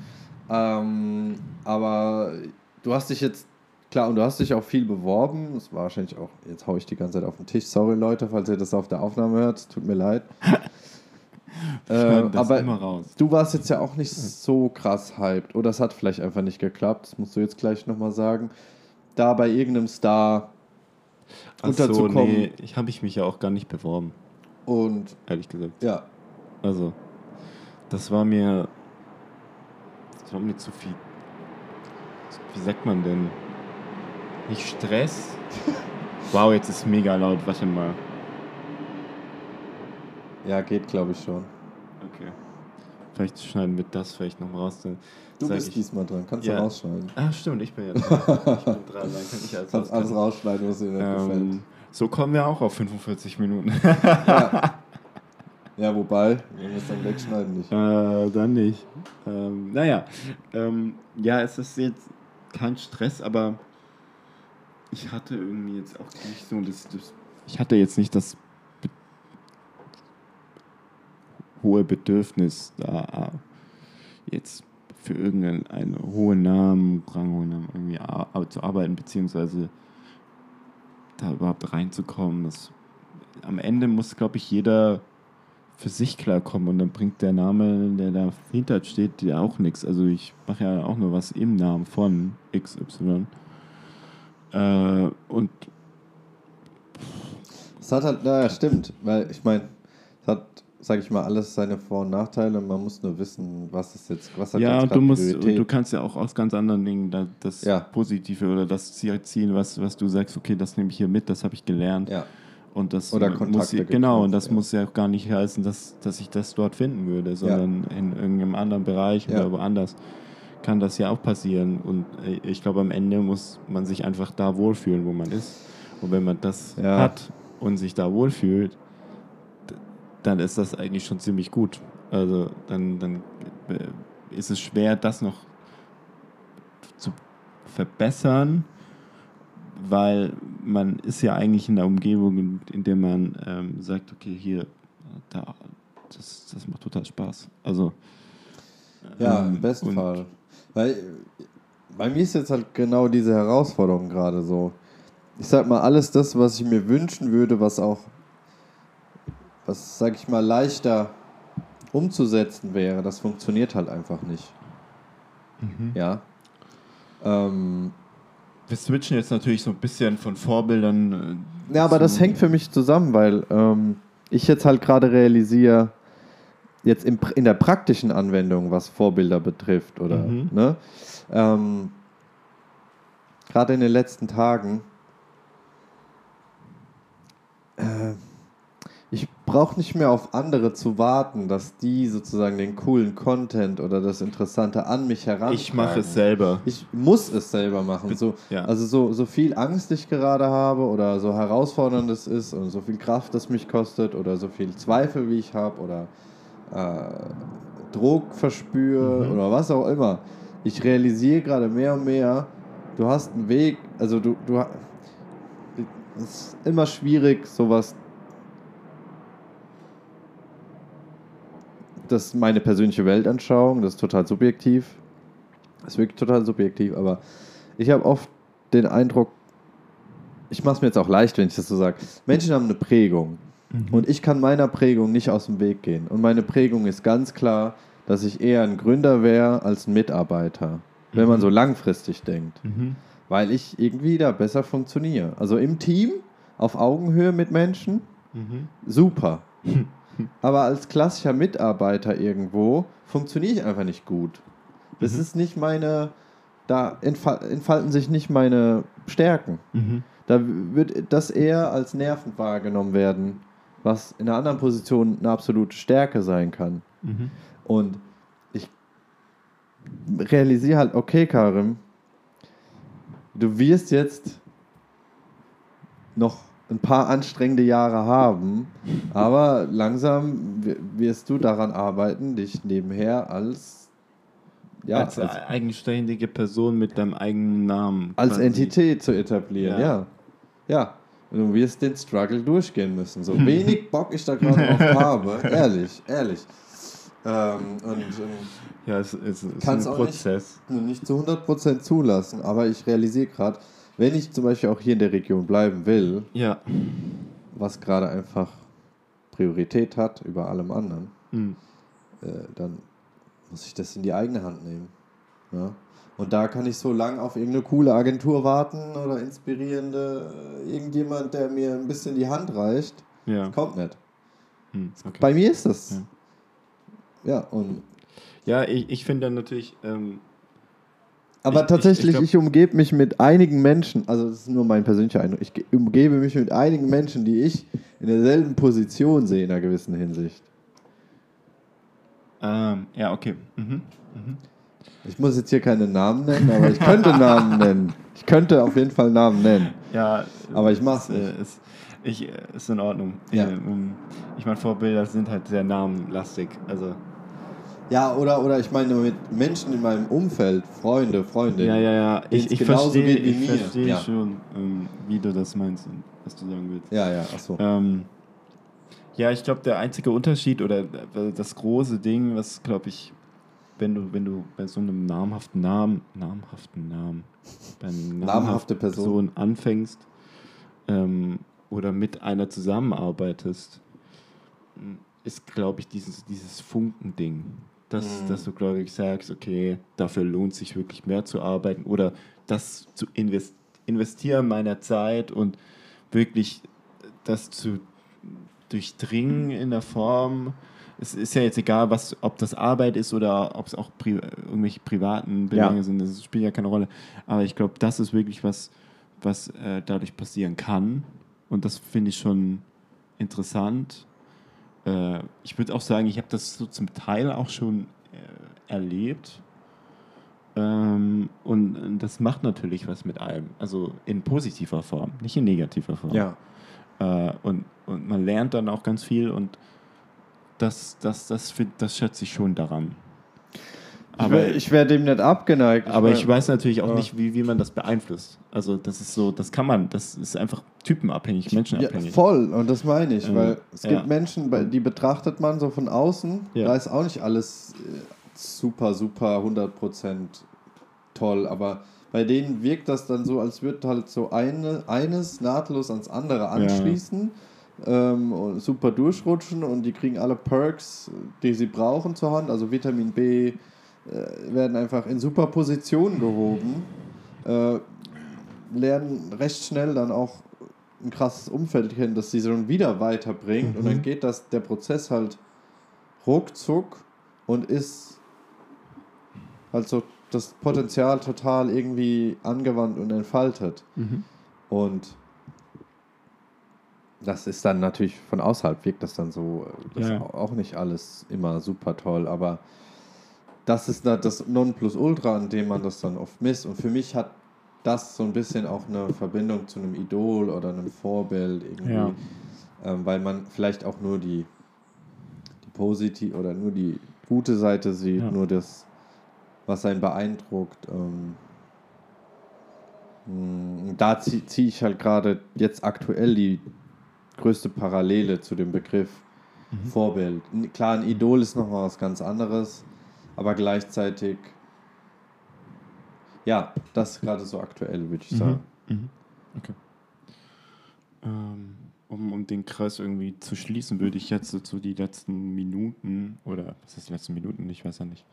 Speaker 2: Ähm, aber du hast dich jetzt, klar, und du hast dich auch viel beworben. Das war wahrscheinlich auch, jetzt haue ich die ganze Zeit auf den Tisch. Sorry Leute, falls ihr das auf der Aufnahme hört, tut mir leid. äh, aber
Speaker 1: immer raus.
Speaker 2: du warst jetzt ja auch nicht so krass hyped. Oder es hat vielleicht einfach nicht geklappt. Das musst du jetzt gleich nochmal sagen. Da bei irgendeinem Star
Speaker 1: Ach so,
Speaker 2: unterzukommen.
Speaker 1: nee, ich habe ich mich ja auch gar nicht beworben,
Speaker 2: und
Speaker 1: ehrlich gesagt.
Speaker 2: ja,
Speaker 1: Also, das war mir. Das war mir zu viel. Wie sagt man denn? Nicht Stress? Wow, jetzt ist mega laut. Warte mal.
Speaker 2: ja, geht glaube ich schon.
Speaker 1: Vielleicht schneiden wir das vielleicht noch raus. Dann
Speaker 2: Du bist
Speaker 1: ich-
Speaker 2: diesmal dran, kannst
Speaker 1: Ja.
Speaker 2: du rausschneiden.
Speaker 1: Ah, stimmt, ich bin ja dran. ich bin dran, dann kann ich alles,
Speaker 2: Kannst alles rausschneiden, was dir nicht gefällt.
Speaker 1: ähm, So kommen wir auch auf 45 Minuten.
Speaker 2: Ja, wobei, wenn wir es dann wegschneiden nicht.
Speaker 1: Äh, dann nicht. Ähm, naja, ähm, ja, es ist jetzt kein Stress, aber ich hatte irgendwie jetzt auch nicht so das, das ich hatte jetzt nicht das hohe Bedürfnis, da jetzt für irgendeinen hohen Namen, ranghohen Namen irgendwie zu arbeiten, beziehungsweise da überhaupt reinzukommen. Das, am Ende muss, glaube ich, jeder für sich klarkommen und dann bringt der Name, der dahinter steht, ja auch nichts. Also ich mache ja auch nur was im Namen von XY. Äh, und
Speaker 2: Es hat halt, naja, stimmt, weil ich meine, es hat, sag ich mal, alles seine Vor- und Nachteile. Man muss nur wissen, was ist jetzt, was hat
Speaker 1: ja,
Speaker 2: jetzt
Speaker 1: und du musst, und du kannst ja auch aus ganz anderen Dingen da, das
Speaker 2: Ja.
Speaker 1: Positive oder das Ziel, was, was du sagst, okay, das nehme ich hier mit, das habe ich gelernt.
Speaker 2: ja,
Speaker 1: Und das
Speaker 2: Oder
Speaker 1: muss,
Speaker 2: Kontakte
Speaker 1: genau, und das
Speaker 2: ja.
Speaker 1: muss ja auch gar nicht heißen, dass, dass ich das dort finden würde, sondern in irgendeinem anderen Bereich oder woanders kann das ja auch passieren. Und äh, ich glaube, am Ende muss man sich einfach da wohlfühlen, wo man ist. Und wenn man das hat und sich da wohlfühlt, dann ist das eigentlich schon ziemlich gut. Also dann, dann äh, ist es schwer, das noch zu verbessern, weil man ist ja eigentlich in der Umgebung, in, in der man ähm, sagt, okay, hier, da, das, das macht total Spaß. Also
Speaker 2: ja,
Speaker 1: ähm,
Speaker 2: im besten Fall. Weil bei mir ist jetzt halt genau diese Herausforderung gerade so. Ich sag mal, alles das, was ich mir wünschen würde, was auch, was, sag ich mal, leichter umzusetzen wäre, das funktioniert halt einfach nicht.
Speaker 1: Mhm.
Speaker 2: Ja. Ähm,
Speaker 1: Wir switchen jetzt natürlich so ein bisschen von Vorbildern. äh,
Speaker 2: Ja, aber das hängt für mich zusammen, weil ähm, ich jetzt halt gerade realisiere, jetzt im, in der praktischen Anwendung, was Vorbilder betrifft, oder
Speaker 1: Mhm.
Speaker 2: ne? Ähm, gerade in den letzten Tagen, äh, ich brauche nicht mehr auf andere zu warten, dass die sozusagen den coolen Content oder das Interessante an mich herantragen.
Speaker 1: Ich mache es selber.
Speaker 2: Ich muss es selber machen. So,
Speaker 1: ja.
Speaker 2: Also so, so viel Angst ich gerade habe oder so herausfordernd es ist und so viel Kraft es mich kostet oder so viel Zweifel wie ich habe oder äh, Druck verspüre
Speaker 1: Mhm.
Speaker 2: oder was auch immer. Ich realisiere gerade mehr und mehr, du hast einen Weg, also du, du es ist immer schwierig, sowas das ist meine persönliche Weltanschauung, das ist total subjektiv. Das ist wirklich total subjektiv, aber ich habe oft den Eindruck, ich mache es mir jetzt auch leicht, wenn ich das so sage. Menschen haben eine Prägung und ich kann meiner Prägung nicht aus dem Weg gehen. Und meine Prägung ist ganz klar, dass ich eher ein Gründer wäre als ein Mitarbeiter, wenn man so langfristig denkt.
Speaker 1: Mhm.
Speaker 2: Weil ich irgendwie da besser funktioniere. Also im Team, auf Augenhöhe mit Menschen,
Speaker 1: Mhm.
Speaker 2: super. Aber als klassischer Mitarbeiter irgendwo funktioniere ich einfach nicht gut. Das
Speaker 1: Mhm.
Speaker 2: ist nicht meine, da entfal entfalten sich nicht meine Stärken.
Speaker 1: Mhm.
Speaker 2: Da wird das eher als nervend wahrgenommen werden, was in einer anderen Position eine absolute Stärke sein kann.
Speaker 1: Mhm.
Speaker 2: Und ich realisiere halt, okay, Karim, du wirst jetzt noch ein paar anstrengende Jahre haben, aber langsam wi- wirst du daran arbeiten, dich nebenher als, ja,
Speaker 1: als,
Speaker 2: als,
Speaker 1: eigenständige Person mit deinem eigenen Namen.
Speaker 2: als
Speaker 1: quasi.
Speaker 2: Entität zu etablieren, ja.
Speaker 1: Ja.
Speaker 2: Ja. Und du wirst den Struggle durchgehen müssen. So wenig Bock ich da gerade drauf habe. Ehrlich, ehrlich. Ähm, und, und
Speaker 1: Ja, es, es, es ist ein
Speaker 2: auch nicht.
Speaker 1: Prozess.
Speaker 2: nicht zu 100% zulassen, aber ich realisiere gerade, wenn ich zum Beispiel auch hier in der Region bleiben will,
Speaker 1: Ja.
Speaker 2: was gerade einfach Priorität hat über allem anderen,
Speaker 1: Mhm.
Speaker 2: äh, dann muss ich das in die eigene Hand nehmen. Ja? Und da kann ich so lange auf irgendeine coole Agentur warten oder inspirierende, äh, irgendjemand, der mir ein bisschen die Hand reicht.
Speaker 1: Ja.
Speaker 2: Kommt nicht.
Speaker 1: Mhm. Okay.
Speaker 2: Bei mir ist das.
Speaker 1: Ja.
Speaker 2: Ja, und
Speaker 1: Ja, ich, ich finde dann natürlich, ähm,
Speaker 2: Aber
Speaker 1: Ich- ich-
Speaker 2: tatsächlich,
Speaker 1: ich
Speaker 2: ich,
Speaker 1: glaub-
Speaker 2: umgebe mich mit einigen Menschen, also das ist nur mein persönlicher Eindruck, ich ge- umgebe mich mit einigen Menschen, die ich in derselben Position sehe in einer gewissen Hinsicht.
Speaker 1: ähm, ja, okay. Mhm.
Speaker 2: Ich muss jetzt hier keine Namen nennen, aber ich könnte Namen nennen. Ich könnte auf jeden Fall Namen nennen.
Speaker 1: Ja,
Speaker 2: Aber ich mach's
Speaker 1: ist, äh,
Speaker 2: nicht.
Speaker 1: Ist, ich, äh, ist in Ordnung.
Speaker 2: Ja.
Speaker 1: Ähm, ich meine, Vorbilder sind halt sehr namenlastig. Also,
Speaker 2: Ja, oder, oder ich meine mit Menschen in meinem Umfeld, Freunde, Freundinnen.
Speaker 1: ja, ja, ja. Ich, ich verstehe ich
Speaker 2: mir.
Speaker 1: verstehe
Speaker 2: Ja.
Speaker 1: schon, ähm, wie du das meinst und was du sagen willst.
Speaker 2: Ja, ja, achso.
Speaker 1: Ähm, ja, ich glaube, der einzige Unterschied oder äh, das große Ding, was, glaube ich, wenn du, wenn du bei so einem namhaften Namen, namhaften Namen, bei einer
Speaker 2: Namhafte Person.
Speaker 1: Person anfängst ähm, oder mit einer zusammenarbeitest, ist, glaube ich, dieses, dieses Funkending. Dass,
Speaker 2: Mhm.
Speaker 1: dass du, glaube ich, sagst, okay, dafür lohnt sich wirklich mehr zu arbeiten oder das zu invest investieren meiner Zeit und wirklich das zu durchdringen in der Form. Es ist ja jetzt egal, was, ob das Arbeit ist oder ob es auch pri irgendwelche privaten Belange
Speaker 2: Ja.
Speaker 1: sind, das spielt ja keine Rolle. Aber ich glaube, das ist wirklich was, was äh, dadurch passieren kann. Und das finde ich schon interessant. Äh, ich würde auch sagen, ich habe das so zum Teil auch schon äh, erlebt. Ähm, und äh, das macht natürlich was mit einem. Also in positiver Form, nicht in negativer Form.
Speaker 2: Ja.
Speaker 1: Äh, und, und man lernt dann auch ganz viel und das, das, das, find- das schätze ich schon daran.
Speaker 2: Aber ich wäre dem nicht abgeneigt.
Speaker 1: aber ich weiß natürlich auch
Speaker 2: ja.
Speaker 1: nicht, wie, wie man das beeinflusst. Also das ist so, das kann man, das ist einfach typenabhängig,
Speaker 2: Ja,
Speaker 1: menschenabhängig.
Speaker 2: voll, und das meine ich,
Speaker 1: Ähm,
Speaker 2: weil es
Speaker 1: ja.
Speaker 2: gibt Menschen, die betrachtet man so von außen,
Speaker 1: Ja.
Speaker 2: da ist auch nicht alles äh, super, super, 100% toll, aber bei denen wirkt das dann so, als würde halt so eine, eines nahtlos ans andere anschließen, ähm, und super durchrutschen und die kriegen alle Perks, die sie brauchen zur Hand, also Vitamin B, werden einfach in super Positionen gehoben, äh, lernen recht schnell dann auch ein krasses Umfeld kennen, das sie schon wieder weiterbringt und dann geht das der Prozess halt ruckzuck und ist halt so das Potenzial total irgendwie angewandt und entfaltet.
Speaker 1: Mhm.
Speaker 2: Und das ist dann natürlich von außerhalb wirkt das dann so, äh, das
Speaker 1: Ja.
Speaker 2: auch nicht alles immer super toll, aber das ist da das Nonplusultra, an dem man das dann oft misst. Und für mich hat das so ein bisschen auch eine Verbindung zu einem Idol oder einem Vorbild irgendwie,
Speaker 1: Ja.
Speaker 2: ähm, weil man vielleicht auch nur die, die positive oder nur die gute Seite sieht,
Speaker 1: Ja.
Speaker 2: nur das, was einen beeindruckt. Ähm, mh, da ziehe zieh ich halt gerade jetzt aktuell die größte Parallele zu dem Begriff Vorbild. N- Klar, ein Idol ist nochmal was ganz anderes, aber gleichzeitig, ja, das ist gerade so aktuell, würde ich sagen.
Speaker 1: Mhm. Okay. Ähm, um, um den Kreis irgendwie zu schließen, würde ich jetzt so die letzten Minuten, oder was ist die letzten Minuten? Ich weiß ja nicht,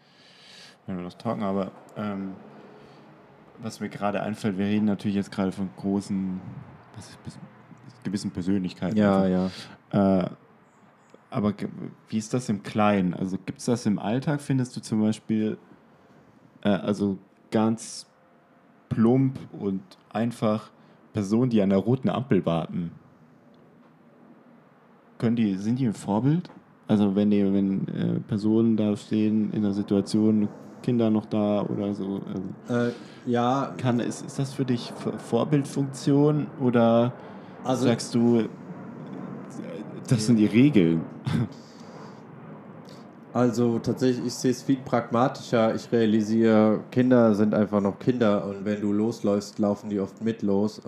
Speaker 1: wenn wir noch talken, aber ähm, was mir gerade einfällt, wir reden natürlich jetzt gerade von großen, was ist, gewissen Persönlichkeiten.
Speaker 2: Ja,
Speaker 1: also,
Speaker 2: ja.
Speaker 1: Äh, aber wie ist das im Kleinen? Also gibt es das im Alltag, findest du zum Beispiel, äh, also ganz plump und einfach Personen, die an der roten Ampel warten? Können die, sind die ein Vorbild? Also wenn, die, wenn äh, Personen da stehen in der Situation, Kinder noch da oder so.
Speaker 2: Ähm, äh, ja.
Speaker 1: Kann, ist, ist das für dich Vorbildfunktion oder also, sagst du, das sind die Regeln?
Speaker 2: Also tatsächlich, ich sehe es viel pragmatischer. Ich realisiere, Kinder sind einfach noch Kinder und wenn du losläufst, laufen die oft mit los.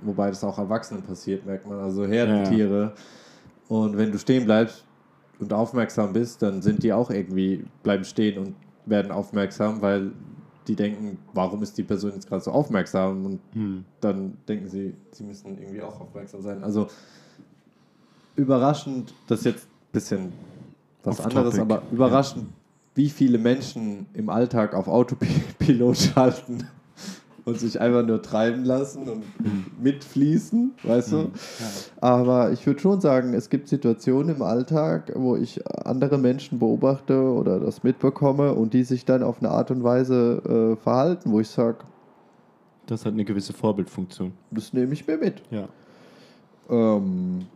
Speaker 2: Wobei das auch Erwachsenen passiert, merkt man. Also Herdentiere. Ja. Und wenn du stehen bleibst und aufmerksam bist, dann sind die auch irgendwie, bleiben stehen und werden aufmerksam, weil die denken, warum ist die Person jetzt gerade so aufmerksam? Und hm. dann denken sie, sie müssen irgendwie auch aufmerksam sein. Also überraschend, das ist jetzt ein bisschen was Off anderes, topic. aber überraschend, ja. wie viele Menschen im Alltag auf Autopilot schalten und sich einfach nur treiben lassen und mitfließen, weißt du? Mhm. Aber ich würde schon sagen, es gibt Situationen im Alltag, wo ich andere Menschen beobachte oder das mitbekomme und die sich dann auf eine Art und Weise äh, verhalten, wo ich sage,
Speaker 1: das hat eine gewisse Vorbildfunktion.
Speaker 2: Das nehme ich mir mit.
Speaker 1: Ja.
Speaker 2: Ähm,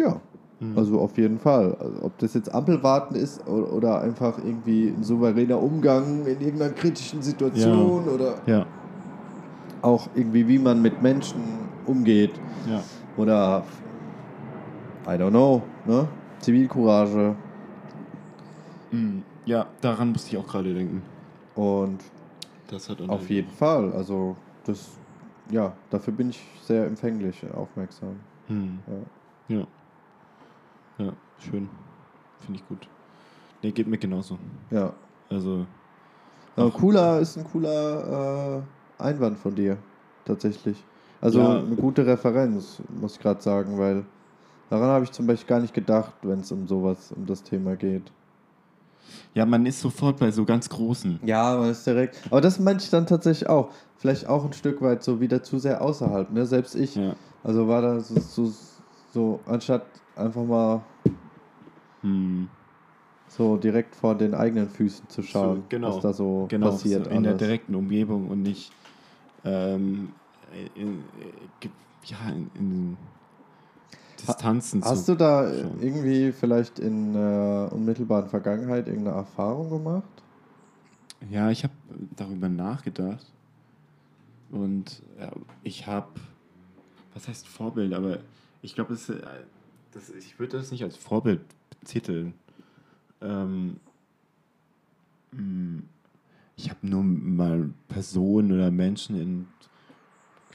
Speaker 2: ja, mhm. also auf jeden Fall. Also ob das jetzt Ampelwarten ist oder einfach irgendwie ein souveräner Umgang in irgendeiner kritischen Situation ja. oder
Speaker 1: ja
Speaker 2: auch irgendwie, wie man mit Menschen umgeht.
Speaker 1: Ja.
Speaker 2: Oder, I don't know, ne? Zivilcourage.
Speaker 1: Mhm. Ja, daran musste ich auch gerade denken.
Speaker 2: Und
Speaker 1: das hat
Speaker 2: auf jeden Fall, also das, ja, dafür bin ich sehr empfänglich, aufmerksam.
Speaker 1: Hm. Ja. ja. Ja, schön. Finde ich gut. Ne, geht mir genauso.
Speaker 2: Ja.
Speaker 1: Also.
Speaker 2: Aber cooler ist ein cooler äh, Einwand von dir, tatsächlich. Also ja. eine gute Referenz, muss ich gerade sagen, weil daran habe ich zum Beispiel gar nicht gedacht, wenn es um sowas, um das Thema geht.
Speaker 1: Ja, man ist sofort bei so ganz großen.
Speaker 2: Ja, man ist direkt. Aber das meinte ich dann tatsächlich auch. Vielleicht auch ein Stück weit so wieder zu sehr außerhalb. Ne? Selbst ich. Ja. Also war da so, so, so anstatt einfach mal
Speaker 1: hm.
Speaker 2: so direkt vor den eigenen Füßen zu schauen, so,
Speaker 1: genau.
Speaker 2: was da so
Speaker 1: genau,
Speaker 2: passiert.
Speaker 1: So in alles. der direkten Umgebung und nicht ähm, in, ja, in, in Distanzen
Speaker 2: Hast du da schauen. irgendwie vielleicht in äh, unmittelbaren Vergangenheit irgendeine Erfahrung gemacht?
Speaker 1: Ja, ich habe darüber nachgedacht. Und ja, ich habe, was heißt Vorbild, aber ich glaube, äh, ich würde das nicht als Vorbild betiteln. Ähm, hm, ich habe nur mal Personen oder Menschen in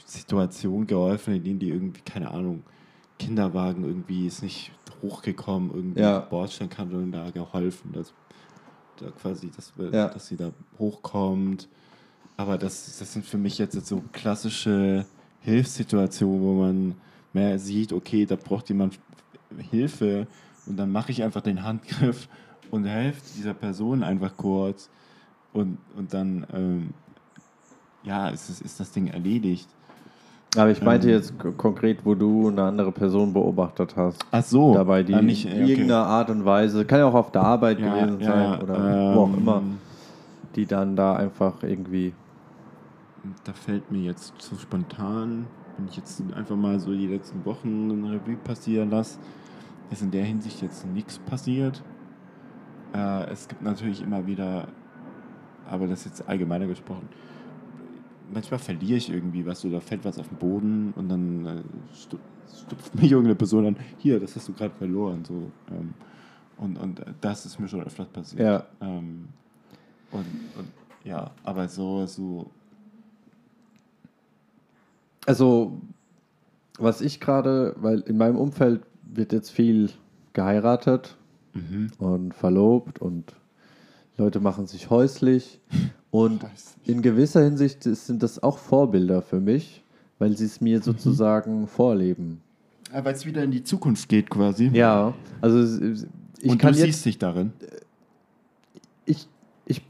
Speaker 1: Situationen geholfen, in denen die irgendwie, keine Ahnung, Kinderwagen irgendwie ist nicht hochgekommen, irgendwie
Speaker 2: ja.
Speaker 1: Bordsteinkante und da geholfen, dass da quasi, dass,
Speaker 2: ja.
Speaker 1: dass sie da hochkommt. Aber das, das sind für mich jetzt so klassische Hilfssituationen, wo man mehr sieht, okay, da braucht jemand Hilfe und dann mache ich einfach den Handgriff und helfe dieser Person einfach kurz und, und dann ähm, ja, ist, das, ist das Ding erledigt.
Speaker 2: Aber ich meinte ähm, jetzt konkret, wo du eine andere Person beobachtet hast.
Speaker 1: Ach so.
Speaker 2: Dabei, die nicht, in irgendeiner Art und Weise, kann ja auch auf der Arbeit ja, gewesen ja, sein oder ähm, wo auch immer, die dann da einfach irgendwie.
Speaker 1: Da fällt mir jetzt so spontan, wenn ich jetzt einfach mal so die letzten Wochen eine Revue passieren lasse, ist in der Hinsicht jetzt nichts passiert. Äh, es gibt natürlich immer wieder aber das ist jetzt allgemeiner gesprochen. Manchmal verliere ich irgendwie was oder fällt was auf den Boden und dann äh, stupft mich irgendeine Person an, hier, das hast du gerade verloren. So, ähm, und, und das ist mir schon öfters passiert.
Speaker 2: Ja.
Speaker 1: Ähm, und, und ja, aber so, so.
Speaker 2: Also, was ich gerade, weil in meinem Umfeld wird jetzt viel geheiratet
Speaker 1: mhm.
Speaker 2: und verlobt und Leute machen sich häuslich. Und in gewisser Hinsicht sind das auch Vorbilder für mich, weil sie es mir mhm. sozusagen mhm. vorleben.
Speaker 1: Weil es wieder in die Zukunft geht quasi.
Speaker 2: Ja, also es- ich
Speaker 1: Und
Speaker 2: kann
Speaker 1: du
Speaker 2: jetzt,
Speaker 1: siehst dich darin.
Speaker 2: ich, ich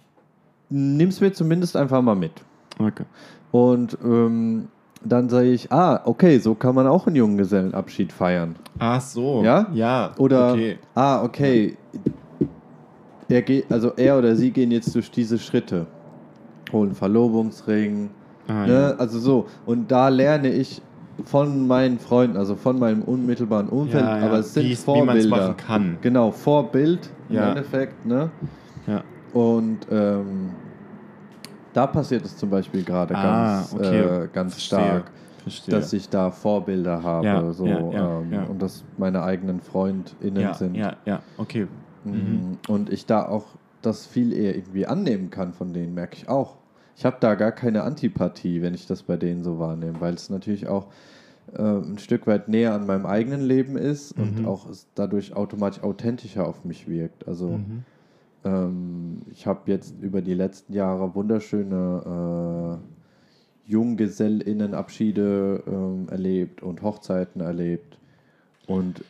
Speaker 2: nimm's mir zumindest einfach mal mit.
Speaker 1: Okay.
Speaker 2: Und ähm, dann sage ich, ah, okay, so kann man auch einen Junggesellenabschied feiern.
Speaker 1: Ach so.
Speaker 2: Ja?
Speaker 1: Ja.
Speaker 2: Oder,
Speaker 1: Okay.
Speaker 2: ah, okay, er geht, also er oder sie gehen jetzt durch diese Schritte. Holen Verlobungsring,
Speaker 1: Ah,
Speaker 2: ne?
Speaker 1: ja.
Speaker 2: also so. Und da lerne ich von meinen Freunden, also von meinem unmittelbaren Umfeld,
Speaker 1: Ja, ja.
Speaker 2: aber es sind
Speaker 1: Wie es- wie man's
Speaker 2: Vorbilder.
Speaker 1: machen kann.
Speaker 2: Genau, Vorbild im. Endeffekt, ne?
Speaker 1: Ja.
Speaker 2: Und ähm, da passiert es zum Beispiel gerade
Speaker 1: Ah,
Speaker 2: ganz,
Speaker 1: okay.
Speaker 2: äh, ganz
Speaker 1: Verstehe.
Speaker 2: stark,
Speaker 1: Verstehe.
Speaker 2: dass ich da Vorbilder habe
Speaker 1: Ja,
Speaker 2: so,
Speaker 1: ja, ja,
Speaker 2: ähm, und dass meine eigenen FreundInnen sind.
Speaker 1: ja, ja, okay.
Speaker 2: Mhm. Und ich da auch das viel eher irgendwie annehmen kann von denen, merke ich auch. Ich habe da gar keine Antipathie, wenn ich das bei denen so wahrnehme, weil es natürlich auch äh, ein Stück weit näher an meinem eigenen Leben ist und
Speaker 1: Mhm.
Speaker 2: auch es dadurch automatisch authentischer auf mich wirkt. Also
Speaker 1: Mhm.
Speaker 2: Ähm, ich habe jetzt über die letzten Jahre wunderschöne äh, JunggesellInnenabschiede ähm, erlebt und Hochzeiten erlebt. Und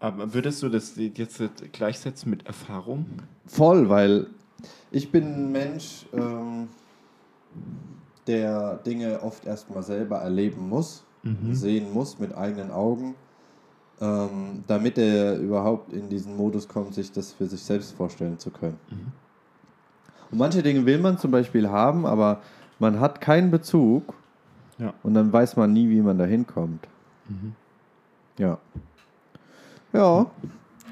Speaker 1: Aber würdest du das jetzt gleichsetzen mit Erfahrung?
Speaker 2: Voll, weil ich bin ein Mensch, ähm, der Dinge oft erstmal selber erleben muss, sehen muss mit eigenen Augen, ähm, damit er überhaupt in diesen Modus kommt, sich das für sich selbst vorstellen zu können. Und manche Dinge will man zum Beispiel haben, aber man hat keinen Bezug
Speaker 1: Ja.
Speaker 2: und dann weiß man nie, wie man da hinkommt. Ja. Ja,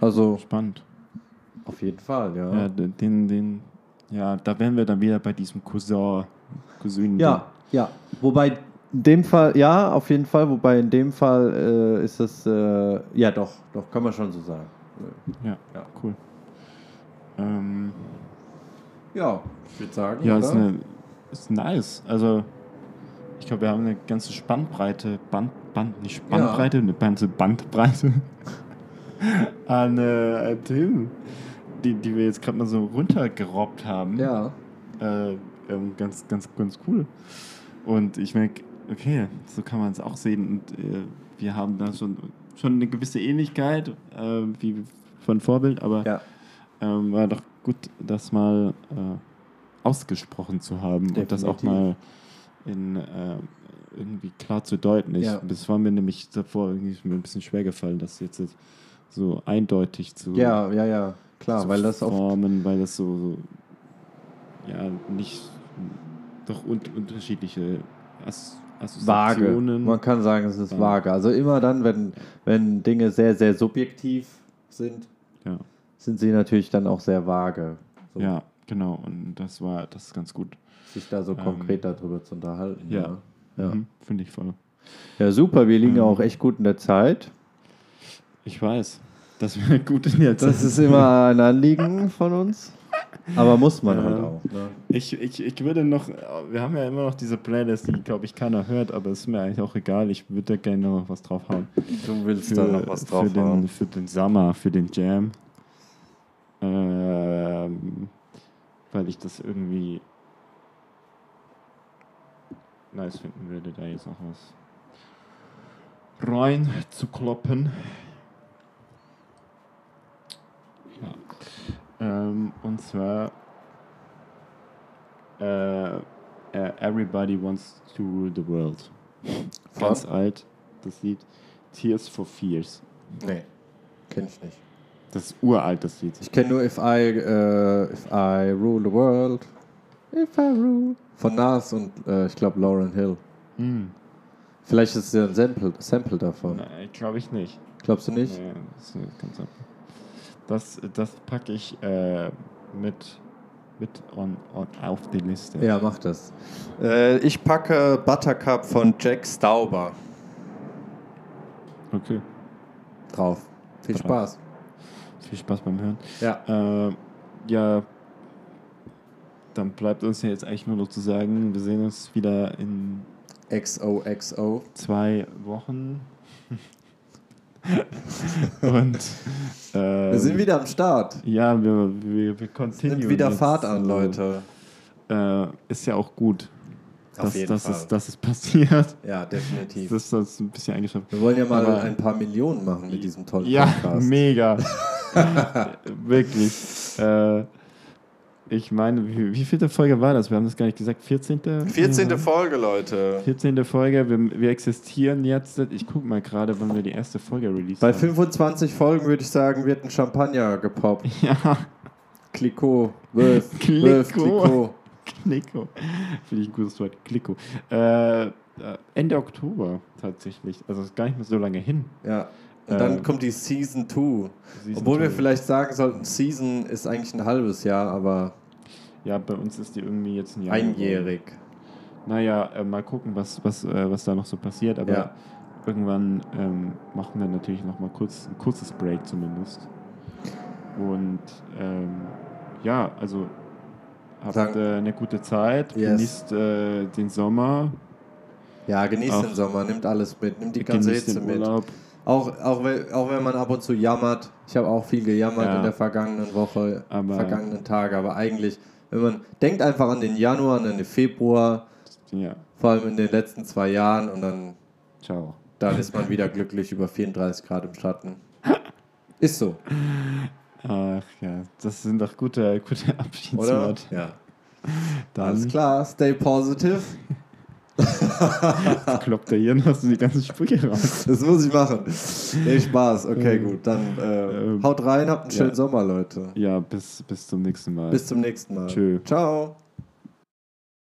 Speaker 2: also
Speaker 1: Spannend.
Speaker 2: auf jeden Fall, ja.
Speaker 1: Ja, den, den, ja, da wären wir dann wieder bei diesem Cousin, Cousin.
Speaker 2: Ja, ja. Wobei in dem Fall, ja, auf jeden Fall. Wobei in dem Fall äh, ist es, äh, ja, doch, doch, kann man schon so sagen.
Speaker 1: Ja,
Speaker 2: Ja.
Speaker 1: cool. Ähm,
Speaker 2: Ja, ich würde sagen.
Speaker 1: ja,
Speaker 2: oder?
Speaker 1: ist, eine, ist nice. Also, ich glaube, wir haben eine ganze Spannbreite, Band, Band, nicht Spannbreite, eine ganze Bandbreite an äh, Themen, die, die wir jetzt gerade mal so runtergerobbt haben.
Speaker 2: ja.
Speaker 1: Äh, ähm, ganz, ganz, ganz cool. Und ich merke, okay, so kann man es auch sehen. Und äh, wir haben da schon, schon eine gewisse Ähnlichkeit, äh, wie von Vorbild, aber
Speaker 2: Ja,
Speaker 1: ähm, war doch gut, das mal äh, ausgesprochen zu haben und das auch
Speaker 2: Definitiv.
Speaker 1: mal in, äh, irgendwie klar zu deuten. Ich,
Speaker 2: Ja.
Speaker 1: Das war mir nämlich davor irgendwie mir ein bisschen schwer gefallen, das jetzt so eindeutig zu
Speaker 2: ja, ja, ja, klar, weil das oft,
Speaker 1: formen, weil das so, so ja nicht doch un unterschiedliche As
Speaker 2: vage. Man kann sagen, es ist
Speaker 1: Ja.
Speaker 2: vage. Also immer dann, wenn, wenn Dinge sehr, sehr subjektiv sind,
Speaker 1: Ja,
Speaker 2: sind sie natürlich dann auch sehr vage. So,
Speaker 1: ja, genau. Und das war das ist ganz gut.
Speaker 2: Sich da so
Speaker 1: Ähm,
Speaker 2: konkret darüber zu unterhalten.
Speaker 1: Ja,
Speaker 2: Ja,
Speaker 1: Mhm, finde ich voll.
Speaker 2: ja super, wir liegen
Speaker 1: Ähm,
Speaker 2: auch echt gut in der Zeit.
Speaker 1: Ich weiß, das wäre gut in der Zeit.
Speaker 2: Das ist immer ein Anliegen von uns. Aber muss man
Speaker 1: Ja.
Speaker 2: halt auch. Ne?
Speaker 1: Ich, ich, ich würde noch, wir haben ja immer noch diese Playlist, die, glaube ich, keiner hört, aber es ist mir eigentlich auch egal. Ich würde da gerne noch was draufhauen.
Speaker 2: Du willst
Speaker 1: Für,
Speaker 2: da noch was
Speaker 1: für,
Speaker 2: draufhauen.
Speaker 1: den, für den Sommer, für den Jam. Ähm, weil ich das irgendwie nice finden würde, da jetzt noch was rein zu kloppen. Ähm, und zwar äh, äh, Everybody Wants to Rule the World. Ganz alt, das Lied. Tears for Fears.
Speaker 2: Nee, kenn ich nicht.
Speaker 1: Das ist uralt, das Lied.
Speaker 2: Ich kenne nur If I, äh, If I Rule the World. If I Rule. Von Nas und äh, ich glaube Lauren Hill.
Speaker 1: Hm.
Speaker 2: Vielleicht ist es ja ein Sample, Sample davon.
Speaker 1: Nein, glaube ich nicht.
Speaker 2: Glaubst du nicht?
Speaker 1: Nee, das, ist ganz einfach. Das, das packe ich äh, mit, mit on, on, auf die Liste.
Speaker 2: Ja, mach das. Äh, ich packe Buttercup von Jack Stauber
Speaker 1: Okay.
Speaker 2: drauf. Viel
Speaker 1: Drauf.
Speaker 2: Spaß.
Speaker 1: Viel Spaß beim Hören.
Speaker 2: Ja.
Speaker 1: Äh, ja, dann bleibt uns ja jetzt eigentlich nur noch zu sagen, wir sehen uns wieder in
Speaker 2: XOXO.
Speaker 1: zwei Wochen. Und äh,
Speaker 2: Wir sind wieder am Start.
Speaker 1: Ja, wir, wir, wir continuen.
Speaker 2: Nimmt wieder Fahrt an,
Speaker 1: also,
Speaker 2: Leute.
Speaker 1: Äh, ist ja auch gut. dass,
Speaker 2: jeden
Speaker 1: dass,
Speaker 2: Fall.
Speaker 1: es, dass es passiert.
Speaker 2: Ja, definitiv.
Speaker 1: Das ist das ein bisschen eingeschränkt.
Speaker 2: Wir wollen ja mal
Speaker 1: Aber-
Speaker 2: ein paar Millionen machen mit diesem tollen
Speaker 1: Ja,
Speaker 2: Podcast.
Speaker 1: mega. Wirklich. Äh, ich meine, wie, wie vielte Folge war das? Wir haben das gar nicht gesagt. 14.
Speaker 2: 14.
Speaker 1: Ja.
Speaker 2: Folge, Leute.
Speaker 1: 14. Folge. Wir, wir existieren jetzt. Ich gucke mal gerade, wann wir die erste Folge released
Speaker 2: Bei
Speaker 1: haben.
Speaker 2: 25 Folgen würde ich sagen, wird ein Champagner gepoppt.
Speaker 1: Ja,
Speaker 2: Clicquot, Wölf,
Speaker 1: Clicquot. Klicko. Finde ich ein gutes Wort. Klicko. Äh, äh, Ende Oktober tatsächlich. Also ist gar nicht mehr so lange hin.
Speaker 2: Ja. Und dann
Speaker 1: Ähm,
Speaker 2: kommt die Season 2.
Speaker 1: Season
Speaker 2: Obwohl wir
Speaker 1: two.
Speaker 2: vielleicht sagen sollten, Season ist eigentlich ein halbes Jahr, aber
Speaker 1: Ja, bei uns ist die irgendwie jetzt ein Jahr.
Speaker 2: einjährig.
Speaker 1: Naja, äh, mal gucken, was, was, äh, was da noch so passiert. Aber
Speaker 2: Ja.
Speaker 1: irgendwann ähm, machen wir natürlich noch mal kurz ein kurzes Break zumindest. Und ähm, ja, also habt äh, eine gute Zeit,
Speaker 2: Yes.
Speaker 1: genießt äh, den Sommer,
Speaker 2: Ja, genießt
Speaker 1: Auch-
Speaker 2: den Sommer, nimmt alles mit, nimmt die ganze Hitze mit.
Speaker 1: Urlaub.
Speaker 2: Auch, auch, wenn- auch wenn man ab und zu jammert. Ich habe auch viel gejammert
Speaker 1: Ja.
Speaker 2: in der vergangenen Woche,
Speaker 1: Aber-
Speaker 2: vergangenen Tage. Aber eigentlich, wenn man denkt einfach an den Januar, an den Februar,
Speaker 1: Ja,
Speaker 2: vor allem in den letzten zwei Jahren und dann,
Speaker 1: ciao.
Speaker 2: dann ist man wieder glücklich über 34 Grad im Schatten. Ist so,
Speaker 1: Ach ja, das sind doch gute, gute? Abschiedsworte.
Speaker 2: Ja.
Speaker 1: Dann
Speaker 2: Alles klar, stay positive.
Speaker 1: kloppt er hier noch so die ganzen Sprüche raus.
Speaker 2: Das muss ich machen. Nee, Spaß. Okay,
Speaker 1: Ähm,
Speaker 2: gut. Dann äh,
Speaker 1: ähm,
Speaker 2: haut rein, habt einen schönen
Speaker 1: ja.
Speaker 2: Sommer, Leute.
Speaker 1: Ja, bis, bis zum nächsten Mal.
Speaker 2: Bis zum nächsten Mal.
Speaker 1: Tschö.
Speaker 2: Ciao.